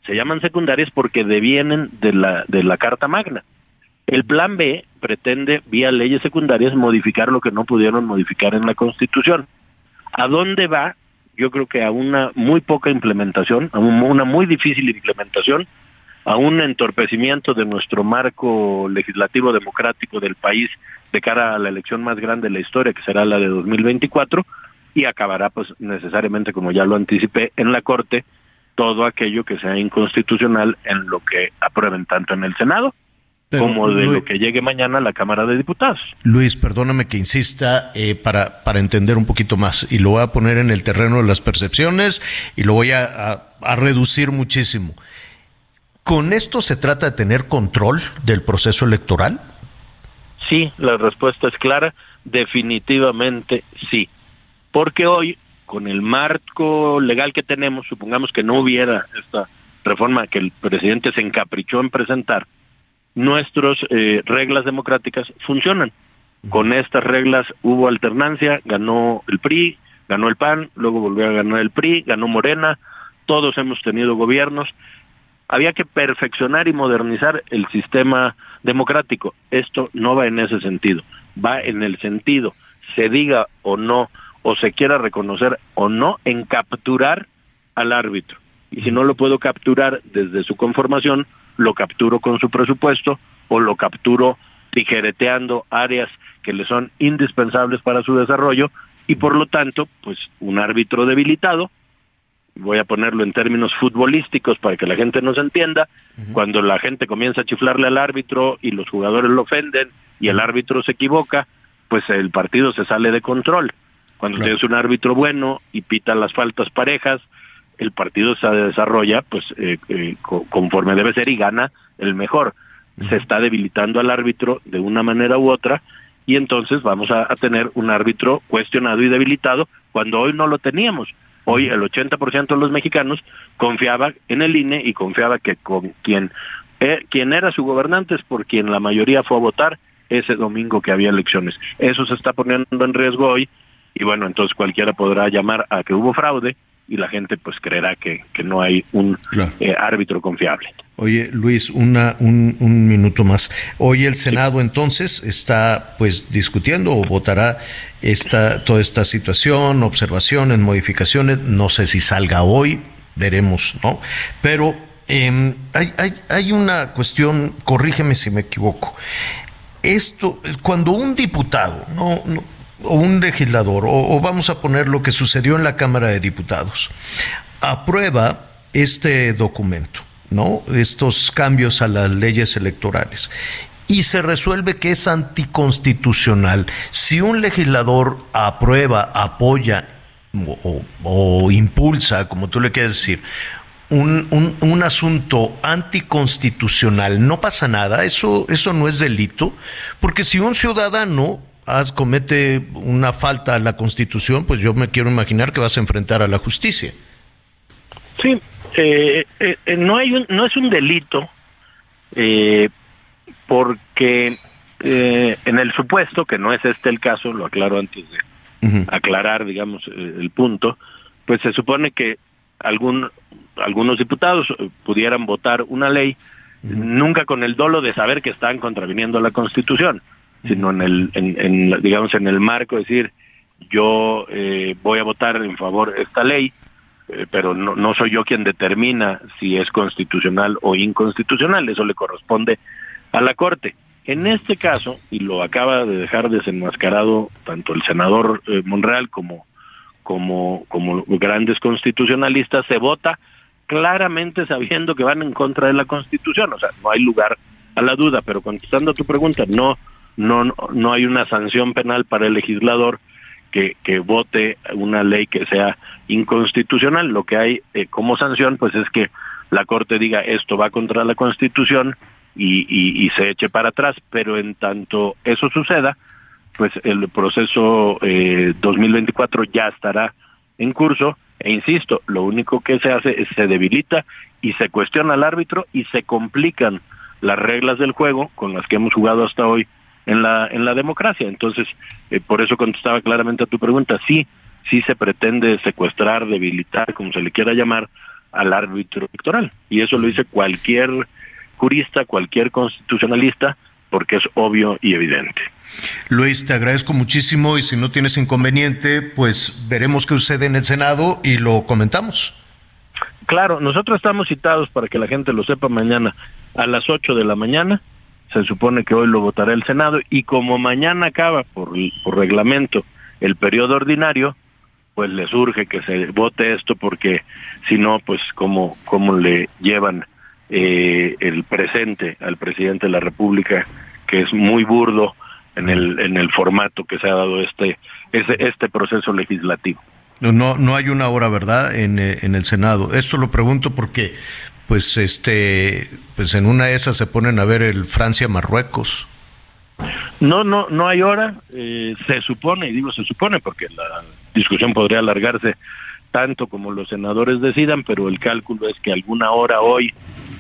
Se llaman secundarias porque devienen de la, de la Carta Magna. El plan B pretende, vía leyes secundarias, modificar lo que no pudieron modificar en la Constitución. ¿A dónde va? Yo creo que a una muy poca implementación, a un- una muy difícil implementación, a un entorpecimiento de nuestro marco legislativo democrático del país de cara a la elección más grande de la historia, que será la de 2024, y acabará pues necesariamente, como ya lo anticipé, en la Corte todo aquello que sea inconstitucional en lo que aprueben tanto en el Senado Pero, como de Luis- lo que llegue mañana a la Cámara de Diputados. Luis, perdóname que insista eh, para, para entender un poquito más y lo voy a poner en el terreno de las percepciones y lo voy a, a- a reducir muchísimo. ¿Con esto se trata de tener control del proceso electoral? Sí, la respuesta es clara, definitivamente sí. Porque hoy, con el marco legal que tenemos, supongamos que no hubiera esta reforma que el presidente se encaprichó en presentar, nuestras eh, reglas democráticas funcionan. Con estas reglas hubo alternancia, ganó el PRI, ganó el PAN, luego volvió a ganar el PRI, ganó Morena, todos hemos tenido gobiernos. Había que perfeccionar y modernizar el sistema democrático. Esto no va en ese sentido, va en el sentido, se diga o no, o se quiera reconocer o no, en capturar al árbitro. Y si no lo puedo capturar desde su conformación, lo capturo con su presupuesto o lo capturo tijereteando áreas que le son indispensables para su desarrollo y por lo tanto, pues un árbitro debilitado, voy a ponerlo en términos futbolísticos para que la gente nos entienda, cuando la gente comienza a chiflarle al árbitro y los jugadores lo ofenden y el árbitro se equivoca, pues el partido se sale de control. Cuando tienes un árbitro bueno y pita las faltas parejas, el partido se desarrolla pues eh, eh, co- conforme debe ser y gana el mejor. Se está debilitando al árbitro de una manera u otra y entonces vamos a, a tener un árbitro cuestionado y debilitado cuando hoy no lo teníamos. Hoy el 80% de los mexicanos confiaba en el INE y confiaba que con quien, eh, quien era su gobernante es por quien la mayoría fue a votar ese domingo que había elecciones. Eso se está poniendo en riesgo hoy y bueno, entonces cualquiera podrá llamar a que hubo fraude y la gente pues creerá que, que no hay un eh, árbitro confiable. Oye, Luis, una, un, un minuto más. Hoy el Senado entonces está pues discutiendo o votará esta, toda esta situación, observaciones, modificaciones. No sé si salga hoy, veremos, ¿no? Pero eh, hay, hay, hay una cuestión, corrígeme si me equivoco. Esto, cuando un diputado, no, no, o un legislador, o, vamos a poner lo que sucedió en la Cámara de Diputados, aprueba este documento, ¿no? Estos cambios a las leyes electorales. Y se resuelve que es anticonstitucional. Si un legislador aprueba, apoya o, o impulsa, como tú le quieres decir, un, un, un, asunto anticonstitucional, no pasa nada, eso, eso no es delito, porque si un ciudadano haz, comete una falta a la constitución, pues yo me quiero imaginar que vas a enfrentar a la justicia. Sí, eh, eh, no, hay un, no es un delito eh, porque eh, en el supuesto, que no es este el caso, lo aclaro antes de uh -huh. aclarar, digamos, el punto, pues se supone que algún, algunos diputados pudieran votar una ley uh -huh. nunca con el dolo de saber que están contraviniendo la Constitución. Sino en el, en, en, digamos, en el marco de decir, yo eh, voy a votar en favor de esta ley, eh, pero no, no soy yo quien determina si es constitucional o inconstitucional, eso le corresponde a la Corte. En este caso, y lo acaba de dejar desenmascarado tanto el senador eh, Monreal como, como, como grandes constitucionalistas, se vota claramente sabiendo que van en contra de la Constitución. O sea, no hay lugar a la duda, pero contestando a tu pregunta, no, no, no hay una sanción penal para el legislador que, que vote una ley que sea inconstitucional. Lo que hay eh, como sanción, pues es que la Corte diga esto va contra la Constitución y, y, se eche para atrás, pero en tanto eso suceda, pues el proceso eh, 2024 ya estará en curso e insisto, lo único que se hace es se debilita y se cuestiona al árbitro y se complican las reglas del juego con las que hemos jugado hasta hoy en la en la democracia. Entonces, eh, por eso contestaba claramente a tu pregunta, sí, sí se pretende secuestrar, debilitar, como se le quiera llamar, al árbitro electoral. Y eso lo dice cualquier jurista, cualquier constitucionalista, porque es obvio y evidente. Luis, te agradezco muchísimo y si no tienes inconveniente, pues veremos qué sucede en el Senado y lo comentamos. Claro, nosotros estamos citados para que la gente lo sepa mañana a las 8 de la mañana. Se supone que hoy lo votará el Senado y como mañana acaba por, por reglamento el periodo ordinario, pues le surge que se vote esto porque si no, pues cómo, cómo le llevan eh, el presente al presidente de la República, que es muy burdo en el, en el formato que se ha dado este, este, este proceso legislativo. No, no hay una hora, ¿verdad? En, eh, en el Senado. Esto lo pregunto porque, pues, este, pues en una de esas se ponen a ver el Francia-Marruecos. No, no, no hay hora. Eh, se supone, y digo se supone porque la discusión podría alargarse tanto como los senadores decidan, pero el cálculo es que alguna hora hoy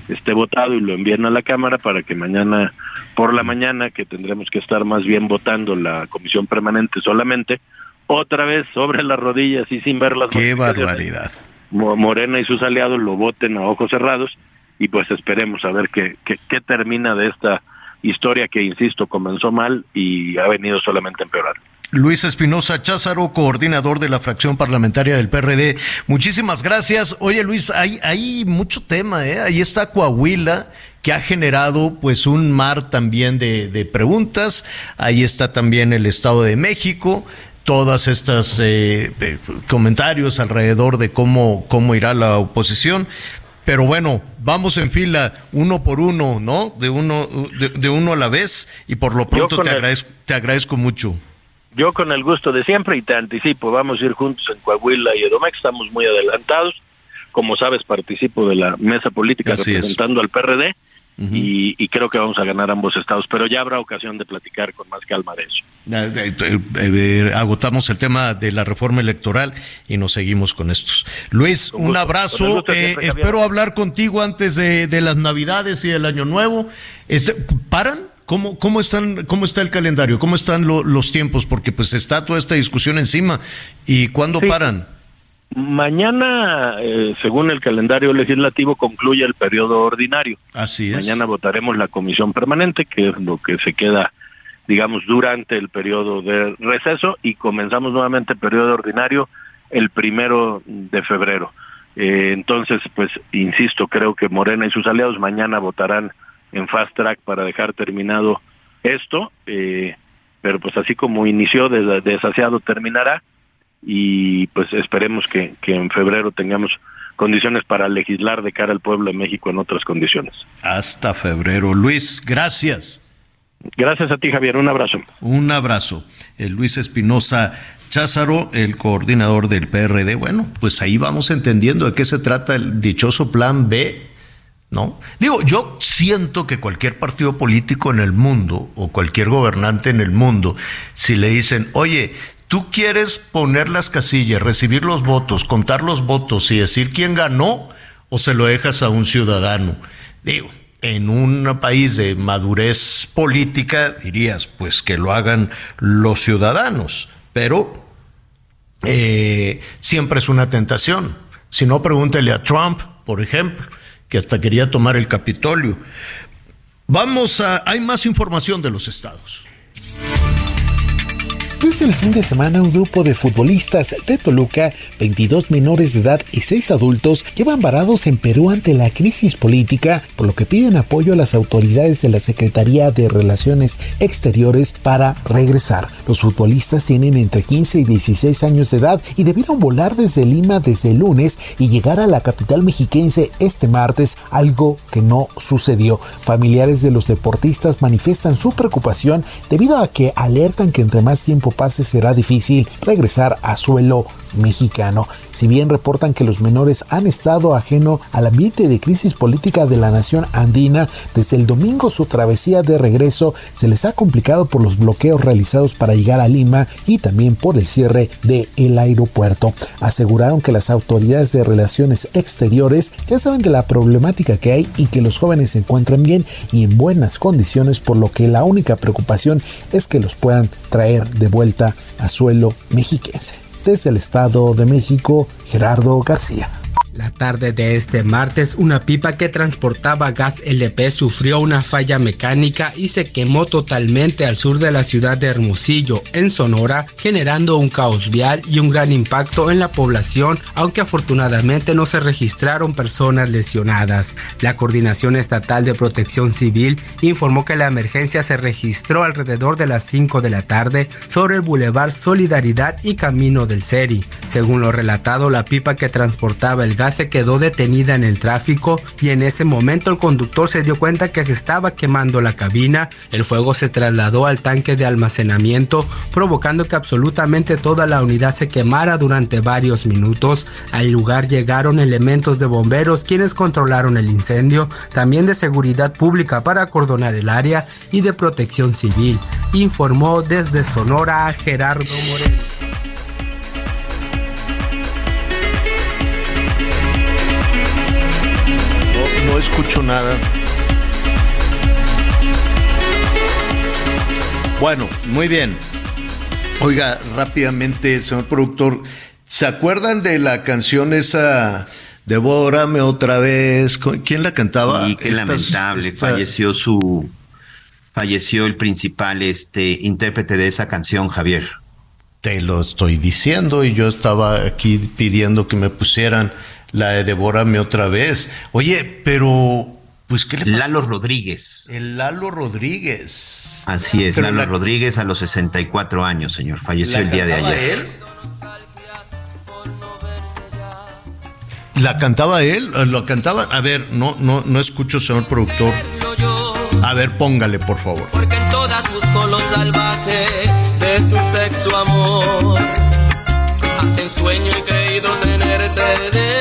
esté votado y lo envíen a la Cámara para que mañana por la mañana, que tendremos que estar más bien votando la comisión permanente solamente, otra vez sobre las rodillas y sin ver las ¡Qué barbaridad! Morena y sus aliados lo voten a ojos cerrados y pues esperemos a ver qué, qué, termina de esta historia que, insisto, comenzó mal y ha venido solamente a empeorar. Luis Espinosa Cházaro, coordinador de la fracción parlamentaria del PRD. Muchísimas gracias. Oye, Luis, hay, hay mucho tema, ¿eh? Ahí está Coahuila, que ha generado pues un mar también de, de preguntas. Ahí está también el Estado de México todas estas eh, eh, comentarios alrededor de cómo, cómo irá la oposición. Pero bueno, vamos en fila uno por uno, ¿no? De uno, de, de uno a la vez y por lo pronto te, el... agradezco, te agradezco mucho. Yo con el gusto de siempre y te anticipo, vamos a ir juntos en Coahuila y Edomex, estamos muy adelantados. Como sabes, participo de la mesa política Así representando es. al PRD y, y, creo que vamos a ganar ambos estados, pero ya habrá ocasión de platicar con más calma de eso. Eh, eh, eh, agotamos el tema de la reforma electoral y nos seguimos con estos. Luis, un, un abrazo. Gusto, siempre, espero hablar contigo antes de, de, las Navidades y del Año Nuevo. Este, ¿Paran? ¿Cómo, cómo, están, ¿Cómo está el calendario? ¿Cómo están lo, los tiempos? Porque pues está toda esta discusión encima. ¿Y cuándo sí. paran? Mañana, eh, según el calendario legislativo, concluye el periodo ordinario. Así es. Mañana votaremos la comisión permanente, que es lo que se queda, digamos, durante el periodo de receso y comenzamos nuevamente el periodo ordinario el primero de febrero. Eh, entonces, pues, insisto, creo que Morena y sus aliados mañana votarán en fast track para dejar terminado esto, eh, pero pues así como inició, desasiado terminará y pues esperemos que, que, en febrero tengamos condiciones para legislar de cara al pueblo de México en otras condiciones. Hasta febrero. Luis, gracias. Gracias a ti, Javier. Un abrazo. Un abrazo. El Luis Espinosa Cházaro, el coordinador del PRD. Bueno, pues ahí vamos entendiendo de qué se trata el dichoso plan B. ¿No? Digo, yo siento que cualquier partido político en el mundo o cualquier gobernante en el mundo, si le dicen, oye, tú quieres poner las casillas, recibir los votos, contar los votos y decir quién ganó, o se lo dejas a un ciudadano. Digo, en un país de madurez política dirías, pues que lo hagan los ciudadanos, pero eh, siempre es una tentación. Si no, pregúntele a Trump, por ejemplo, que hasta quería tomar el Capitolio. Vamos a, hay más información de los estados. Desde el fin de semana, un grupo de futbolistas de Toluca, 22 menores de edad y 6 adultos, llevan varados en Perú ante la crisis política, por lo que piden apoyo a las autoridades de la Secretaría de Relaciones Exteriores para regresar. Los futbolistas tienen entre 15 y 16 años de edad y debieron volar desde Lima desde el lunes y llegar a la capital mexiquense este martes, algo que no sucedió. Familiares de los deportistas manifiestan su preocupación debido a que alertan que entre más tiempo pase será difícil regresar a suelo mexicano. Si bien reportan que los menores han estado ajeno al ambiente de crisis política de la nación andina, desde el domingo su travesía de regreso se les ha complicado por los bloqueos realizados para llegar a Lima y también por el cierre del el aeropuerto. Aseguraron que las autoridades de relaciones exteriores ya saben de la problemática que hay y que los jóvenes se encuentran bien y en buenas condiciones, por lo que la única preocupación es que los puedan traer de vuelta a suelo mexiquense. Desde el Estado de México, Gerardo García. La tarde de este martes, una pipa que transportaba gas LP sufrió una falla mecánica y se quemó totalmente al sur de la ciudad de Hermosillo, en Sonora, generando un caos vial y un gran impacto en la población, aunque afortunadamente no se registraron personas lesionadas. La Coordinación Estatal de Protección Civil informó que la emergencia se registró alrededor de las 5 de la tarde sobre el Boulevard Solidaridad y Camino del Seri. Según lo relatado, la pipa que transportaba el gas se quedó detenida en el tráfico y en ese momento el conductor se dio cuenta que se estaba quemando la cabina. El fuego se trasladó al tanque de almacenamiento, provocando que absolutamente toda la unidad se quemara durante varios minutos. Al lugar llegaron elementos de bomberos quienes controlaron el incendio, también de seguridad pública para acordonar el área y de protección civil, informó desde Sonora Gerardo Moreno. Escucho nada. Bueno, muy bien. Oiga, rápidamente, señor productor, ¿se acuerdan de la canción esa Devórame otra vez? ¿Quién la cantaba? Y qué Estas- lamentable, esta- falleció su falleció el principal este intérprete de esa canción, Javier. Te lo estoy diciendo y yo estaba aquí pidiendo que me pusieran la de Devórame otra vez. Oye, pero pues qué le? Lalo Rodríguez. El Lalo Rodríguez. Así es, Pero Lalo la- Rodríguez a los 64 años, señor. Falleció ¿La el día de ayer. él? ¿La cantaba él? ¿Lo cantaba? A ver, no, no, no escucho, señor productor. A ver, póngale, por favor. Porque en todas busco lo salvaje de tu sexo amor. Hasta en sueño he creído tenerte devorándome.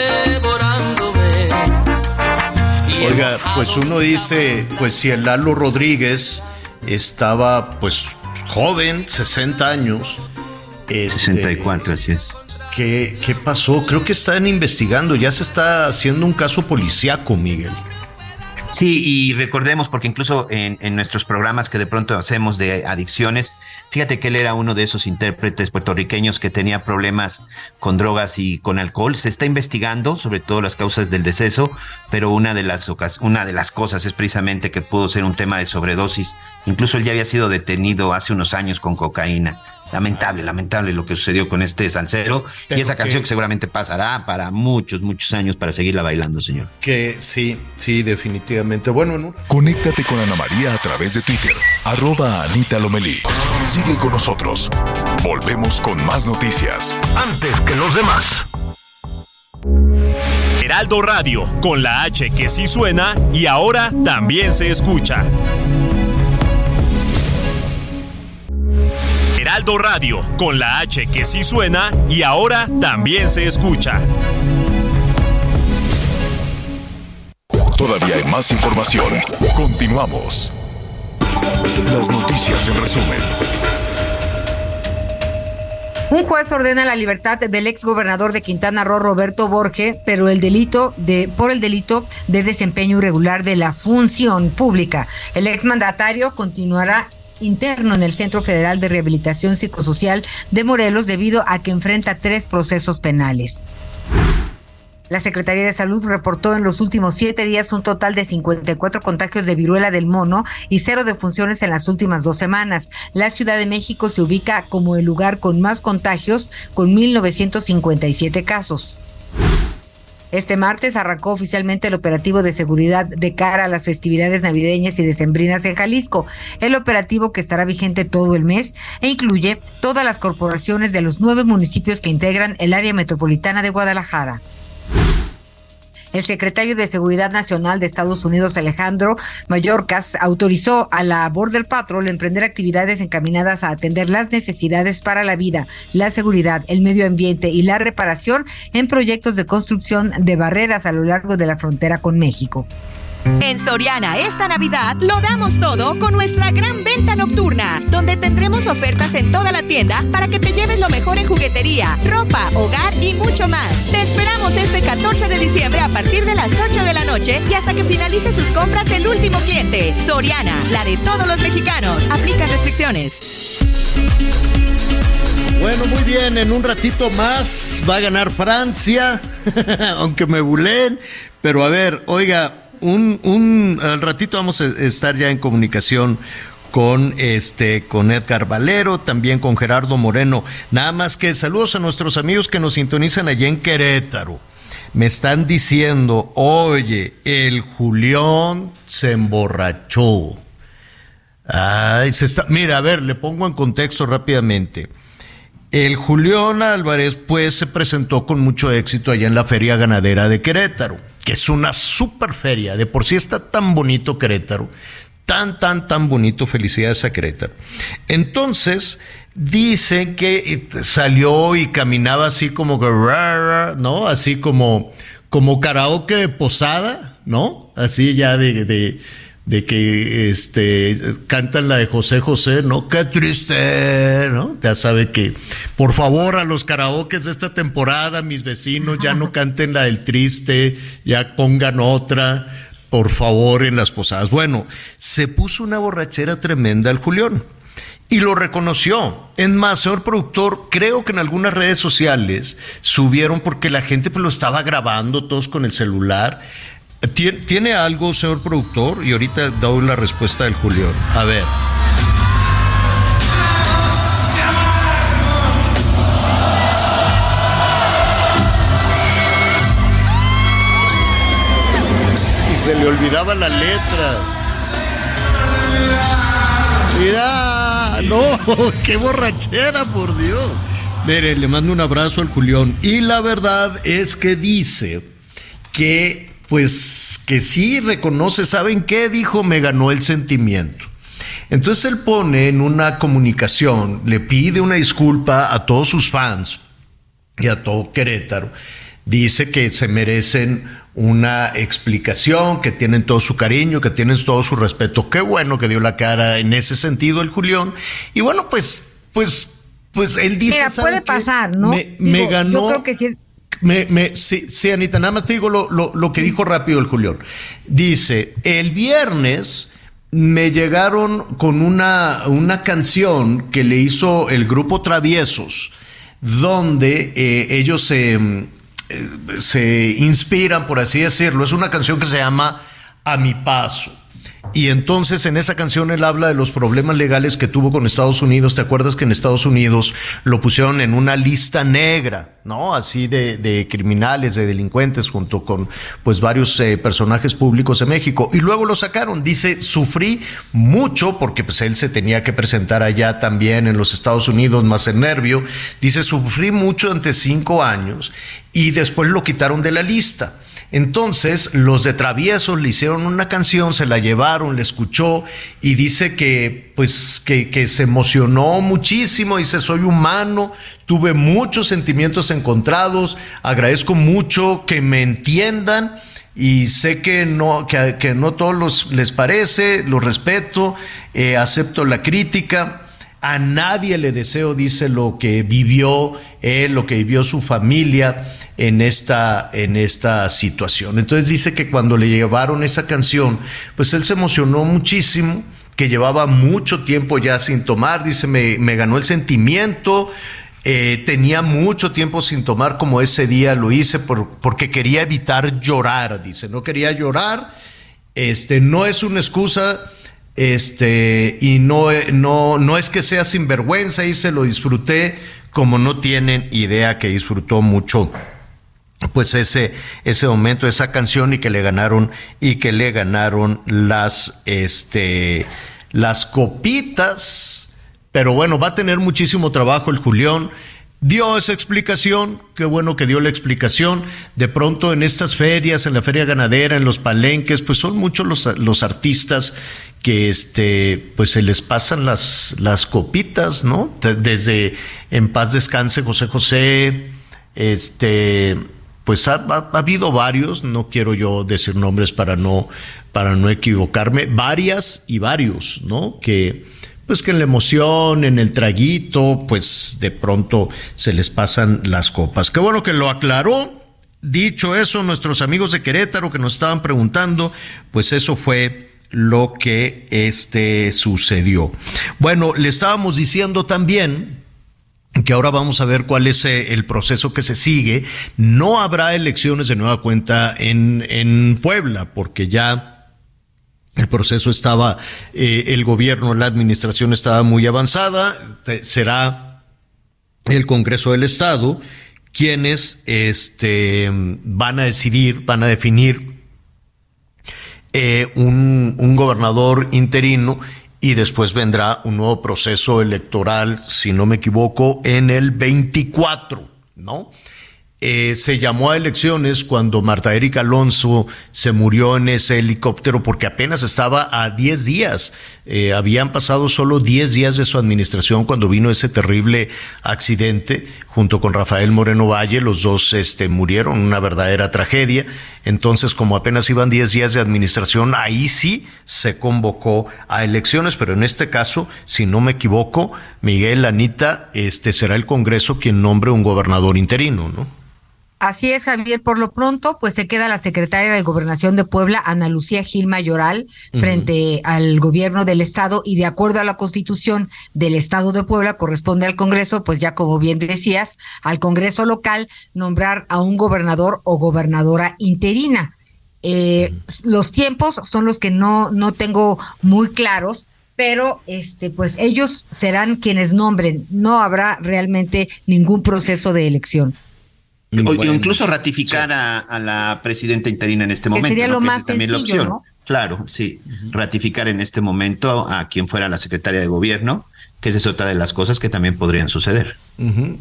Oiga, pues uno dice, pues si el Lalo Rodríguez estaba, pues, joven, 60 años. este, 64, así es. ¿qué, ¿Qué pasó? Creo que están investigando, ya se está haciendo un caso policíaco, Miguel. Sí, y recordemos, porque incluso en, en nuestros programas que de pronto hacemos de adicciones, fíjate que él era uno de esos intérpretes puertorriqueños que tenía problemas con drogas y con alcohol. Se está investigando sobre todo las causas del deceso, pero una de las, una de las cosas es precisamente que pudo ser un tema de sobredosis. Incluso él ya había sido detenido hace unos años con cocaína. Lamentable, lamentable lo que sucedió con este salsero y esa canción que- que seguramente pasará para muchos, muchos años para seguirla bailando, señor. Que sí, sí, definitivamente. Bueno, en un- Conéctate con Ana María a través de Twitter, arroba Anita Lomelí. Sigue con nosotros. Volvemos con más noticias. Antes que los demás. Heraldo Radio, con la H que sí suena y ahora también se escucha. Heraldo Radio, con la H que sí suena y ahora también se escucha. Todavía hay más información. Continuamos. Las noticias en resumen. Un juez ordena la libertad del ex gobernador de Quintana Roo, Roberto Borge, pero el delito de, por el delito de desempeño irregular de la función pública. El ex mandatario continuará interno en el Centro Federal de Rehabilitación Psicosocial de Morelos debido a que enfrenta tres procesos penales. La Secretaría de Salud reportó en los últimos siete días un total de 54 contagios de viruela del mono y cero defunciones en las últimas dos semanas. La Ciudad de México se ubica como el lugar con más contagios, con 1.957 casos. Este martes arrancó oficialmente el operativo de seguridad de cara a las festividades navideñas y decembrinas en Jalisco. El operativo que estará vigente todo el mes e incluye todas las corporaciones de los nueve municipios que integran el área metropolitana de Guadalajara. El secretario de Seguridad Nacional de Estados Unidos, Alejandro Mayorkas, autorizó a la Border Patrol emprender actividades encaminadas a atender las necesidades para la vida, la seguridad, el medio ambiente y la reparación en proyectos de construcción de barreras a lo largo de la frontera con México. En Soriana esta Navidad lo damos todo con nuestra gran venta nocturna, donde tendremos ofertas en toda la tienda para que te lleves lo mejor en juguetería, ropa, hogar y mucho más. Te esperamos este 14 de diciembre a partir de las 8 de la noche y hasta que finalice sus compras el último cliente. Soriana, la de todos los mexicanos. Aplica restricciones. Bueno, muy bien, en un ratito más va a ganar Francia, aunque me bulen. Pero a ver, oiga, un, un al ratito vamos a estar ya en comunicación con este con Edgar Valero, también con Gerardo Moreno. Nada más que saludos a nuestros amigos que nos sintonizan allá en Querétaro. Me están diciendo, oye, el Julián se emborrachó. Ay, se está. Mira, a ver, le pongo en contexto rápidamente. El Julián Álvarez, pues, se presentó con mucho éxito allá en la Feria Ganadera de Querétaro, que es una super feria. De por sí está tan bonito Querétaro, tan, tan, tan bonito. Felicidades a Querétaro. Entonces, dicen que salió y caminaba así como, ¿no? Así como, como karaoke de posada, ¿no? Así ya de de que este cantan la de José José, ¿no? Qué triste, ¿no? Ya sabe que por favor a los karaokes de esta temporada, mis vecinos ya no canten la del triste, ya pongan otra, por favor, en las posadas. Bueno, se puso una borrachera tremenda al Julián y lo reconoció. En más, señor productor, creo que en algunas redes sociales subieron porque la gente pues, lo estaba grabando todos con el celular. ¿Tiene algo, señor productor? Y ahorita doy la respuesta del Julián. A ver. Y se le olvidaba la letra. ¡Cuidado! ¡No! ¡Qué borrachera, por Dios! Mire, le mando un abrazo al Julián. Y la verdad es que dice que pues que sí reconoce, ¿saben qué? Dijo, me ganó el sentimiento. Entonces él pone en una comunicación, le pide una disculpa a todos sus fans y a todo Querétaro. Dice que se merecen una explicación, que tienen todo su cariño, que tienen todo su respeto. Qué bueno que dio la cara en ese sentido el Julián. Y bueno, pues, pues, pues él dice. Mira, puede pasar, ¿no? Me, ganó. Yo creo que sí es me, me, sí, sí, Anita, nada más te digo lo, lo, lo que dijo rápido el Julián. Dice, el viernes me llegaron con una, una canción que le hizo el grupo Traviesos, donde eh, ellos se, eh, se inspiran, por así decirlo. Es una canción que se llama A mi paso. Y entonces en esa canción él habla de los problemas legales que tuvo con Estados Unidos. ¿Te acuerdas que en Estados Unidos lo pusieron en una lista negra, ¿no? Así de, de criminales, de delincuentes, junto con pues varios eh, personajes públicos de México. Y luego lo sacaron. Dice, sufrí mucho porque pues él se tenía que presentar allá también en los Estados Unidos, más en nervio. Dice, sufrí mucho ante cinco años y después lo quitaron de la lista. Entonces, los de Traviesos le hicieron una canción, se la llevaron, le escuchó y dice que, pues, que, se emocionó muchísimo. Dice, soy humano, tuve muchos sentimientos encontrados, agradezco mucho que me entiendan y sé que no, que, que no todos les parece, lo respeto, eh, acepto la crítica. A nadie le deseo, dice, lo que vivió él, lo que vivió su familia en esta, en esta situación. Entonces dice que cuando le llevaron esa canción, pues él se emocionó muchísimo, que llevaba mucho tiempo ya sin tomar, dice, me, me ganó el sentimiento, Eh, tenía mucho tiempo sin tomar como ese día lo hice por, porque quería evitar llorar, dice, no quería llorar, este, no es una excusa, este, y no, no, no es que sea sinvergüenza y se lo disfruté como no tienen idea que disfrutó mucho pues ese, ese momento, esa canción y que le ganaron, y que le ganaron las, este, las copitas. Pero bueno, va a tener muchísimo trabajo el Julián. Dio esa explicación, qué bueno que dio la explicación. De pronto en estas ferias, en la feria ganadera, en los palenques, pues son muchos los, los artistas que este, pues se les pasan las, las copitas, ¿no? Desde En paz descanse José José, este, pues ha, habido varios, no quiero yo decir nombres para no, para no equivocarme, varias y varios, ¿no? Que, pues que en la emoción, en el traguito, pues de pronto se les pasan las copas. Qué bueno que lo aclaró. Dicho eso, nuestros amigos de Querétaro que nos estaban preguntando, pues eso fue lo que este sucedió. Bueno, le estábamos diciendo también que ahora vamos a ver cuál es eh, el proceso que se sigue. No habrá elecciones de nueva cuenta en, en Puebla, porque ya el proceso estaba, eh, el gobierno, la administración estaba muy avanzada. Será el Congreso del Estado quienes este, van a decidir, van a definir eh, un, un gobernador interino y después vendrá un nuevo proceso electoral, si no me equivoco, en el 24, ¿no? Eh, se llamó a elecciones cuando Marta Erika Alonso se murió en ese helicóptero porque apenas estaba a 10 días. Eh, habían pasado solo 10 días de su administración cuando vino ese terrible accidente junto con Rafael Moreno Valle. Los dos este, murieron, una verdadera tragedia. Entonces, como apenas iban 10 días de administración, ahí sí se convocó a elecciones, pero en este caso, si no me equivoco, Miguel Anita, este será el Congreso quien nombre un gobernador interino, ¿no? Así es, Javier. Por lo pronto, pues se queda la secretaria de Gobernación de Puebla, Ana Lucía Gil Mayoral, frente al gobierno del Estado y de acuerdo a la Constitución del Estado de Puebla, corresponde al Congreso, pues ya como bien decías, al Congreso local nombrar a un gobernador o gobernadora interina. Eh, los tiempos son los que no, no tengo muy claros, pero este, pues ellos serán quienes nombren. No habrá realmente ningún proceso de elección. O, incluso ratificar a, la presidenta interina en este momento. sería lo más también sencillo, la opción. ¿no? Claro, sí. Ratificar en este momento a quien fuera la secretaria de gobierno, que esa es otra de las cosas que también podrían suceder.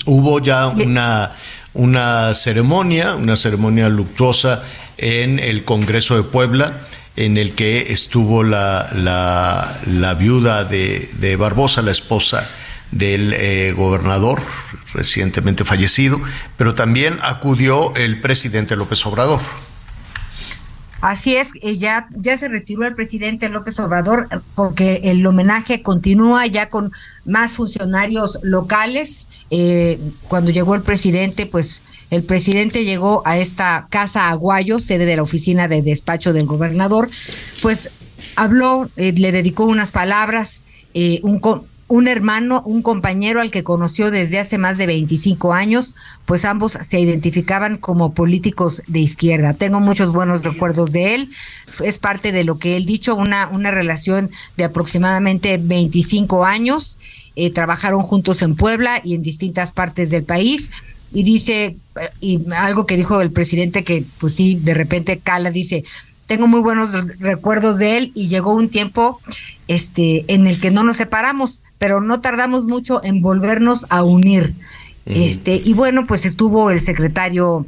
Hubo ya una, una ceremonia, una ceremonia luctuosa en el Congreso de Puebla, en el que estuvo la, la, la viuda de, de Barbosa, la esposa del eh, gobernador recientemente fallecido, pero también acudió el presidente López Obrador. Así es, eh, ya, ya se retiró el presidente López Obrador porque el homenaje continúa ya con más funcionarios locales. Eh, cuando llegó el presidente, pues el presidente llegó a esta casa Aguayo, sede de la oficina de despacho del gobernador, pues habló, le dedicó unas palabras, un, un hermano, un compañero al que conoció desde hace más de 25 años, pues ambos se identificaban como políticos de izquierda. Tengo muchos buenos recuerdos de él, es parte de lo que él dicho, una, una relación de aproximadamente 25 años, eh, trabajaron juntos en Puebla y en distintas partes del país. Y dice, eh, y algo que dijo el presidente que pues sí, de repente cala, dice, tengo muy buenos recuerdos de él y llegó un tiempo este en el que no nos separamos pero no tardamos mucho en volvernos a unir. Este, y bueno, pues estuvo el secretario,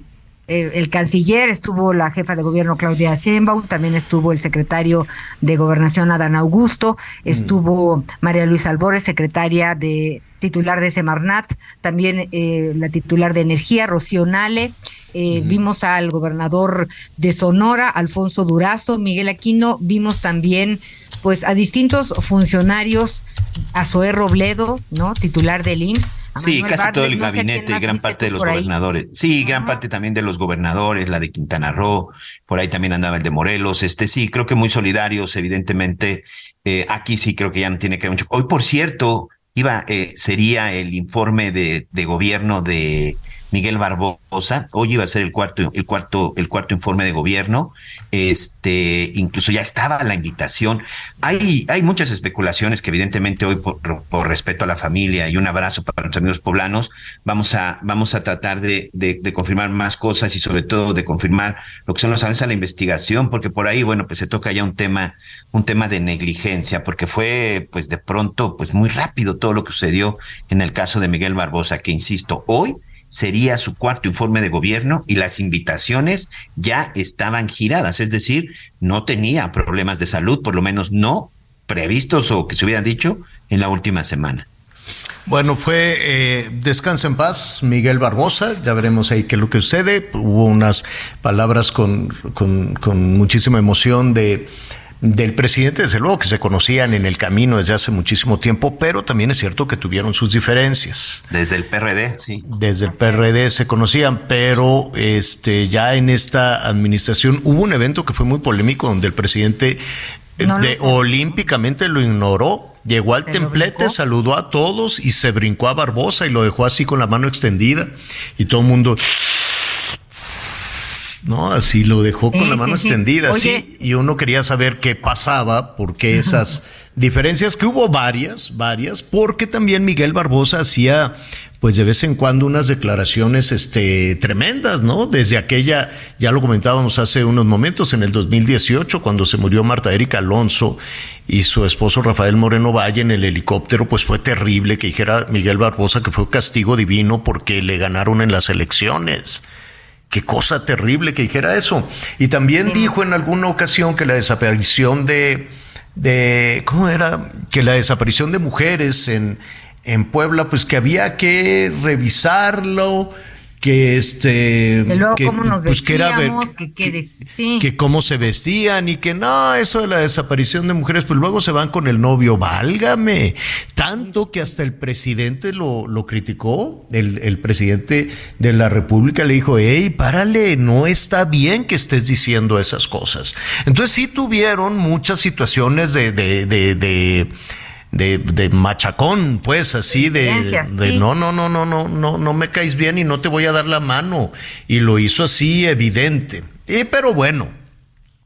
eh, el canciller, estuvo la jefa de gobierno Claudia Sheinbaum, también estuvo el secretario de Gobernación Adán Augusto, estuvo María Luisa Albores, secretaria de titular de Semarnat, también eh, la titular de Energía, Rocío Nale, eh, vimos al gobernador de Sonora, Alfonso Durazo, Miguel Aquino, vimos también pues a distintos funcionarios, a Zoé Robledo, ¿no? Titular del IMSS. Sí, casi todo el gabinete, gran parte de los gobernadores. Sí, gran parte también de los gobernadores, la de Quintana Roo, por ahí también andaba el de Morelos. Este sí, creo que muy solidarios, evidentemente. Eh, aquí sí creo que ya no tiene que ver mucho. Hoy, por cierto, iba, eh, sería el informe de, de gobierno de Miguel Barbosa. Hoy iba a ser el cuarto, el cuarto, el cuarto informe de gobierno. Este, incluso ya estaba la invitación. Hay, hay muchas especulaciones que evidentemente hoy por, por respeto a la familia y un abrazo para los amigos poblanos, vamos a, vamos a tratar de, de, de confirmar más cosas y sobre todo de confirmar lo que son los avances a la investigación, porque por ahí, bueno, pues se toca ya un tema, un tema de negligencia, porque fue, pues de pronto, pues muy rápido todo lo que sucedió en el caso de Miguel Barbosa, que insisto, hoy sería su cuarto informe de gobierno y las invitaciones ya estaban giradas, es decir, no tenía problemas de salud, por lo menos no previstos o que se hubieran dicho en la última semana. Bueno, fue eh, descansa en paz Miguel Barbosa, ya veremos ahí qué es lo que sucede. Hubo unas palabras con, con, con muchísima emoción de del presidente, desde luego que se conocían en el camino desde hace muchísimo tiempo, pero también es cierto que tuvieron sus diferencias. Desde el PRD, sí. Desde el PRD se conocían, pero este ya en esta administración hubo un evento que fue muy polémico donde el presidente No lo de- olímpicamente lo ignoró. Llegó al ¿Se lo templete, brincó? saludó a todos y se brincó a Barbosa y lo dejó así con la mano extendida y todo el mundo no, así lo dejó con la mano sí, sí. extendida, Oye. sí, y uno quería saber qué pasaba, por qué esas diferencias, que hubo varias, varias, porque también Miguel Barbosa hacía, pues de vez en cuando unas declaraciones, este, tremendas, ¿no? Desde aquella, ya lo comentábamos hace unos momentos, en el 2018, cuando se murió Marta Erika Alonso y su esposo Rafael Moreno Valle en el helicóptero, pues fue terrible que dijera Miguel Barbosa que fue castigo divino porque le ganaron en las elecciones. Qué cosa terrible que dijera eso. Y también dijo en alguna ocasión que la desaparición de, de, ¿cómo era? Que la desaparición de mujeres en, en Puebla, pues que había que revisarlo, que este, Que luego que, cómo nos pues, que era que, sí. que cómo se vestían y que no, eso de la desaparición de mujeres, pues luego se van con el novio, válgame. Tanto que hasta el presidente lo, lo criticó, el, el presidente de la República le dijo, hey, párale, no está bien que estés diciendo esas cosas. Entonces sí tuvieron muchas situaciones de, de, de, de de, de machacón, pues así de, de no, no, no, no, no, no, no me caes bien y no te voy a dar la mano. Y lo hizo así evidente. Y, pero bueno,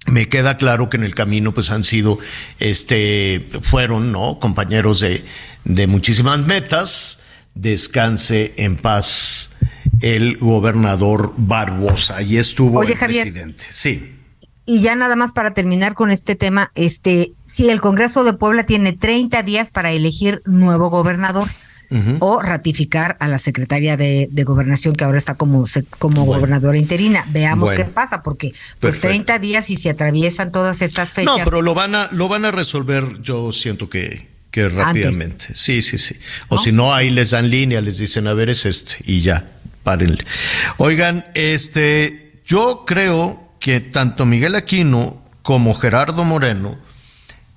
me queda claro que en el camino pues han sido, este, fueron, ¿no? Compañeros de, de muchísimas metas. Descanse en paz el gobernador Barbosa. Y estuvo Oye, el Javier. presidente. Sí. Y ya nada más para terminar con este tema, este, si el Congreso de Puebla tiene 30 días para elegir nuevo gobernador o ratificar a la secretaria de, de gobernación que ahora está como, como gobernadora interina. Veamos Bueno. qué pasa, porque pues Perfecto. 30 días y se atraviesan todas estas fechas. No, pero lo van a, lo van a resolver, yo siento que, que rápidamente. Sí, sí, sí. O si no, ahí les dan línea, les dicen, a ver, es este, y ya, párenle. Oigan, este, yo creo que tanto Miguel Aquino como Gerardo Moreno,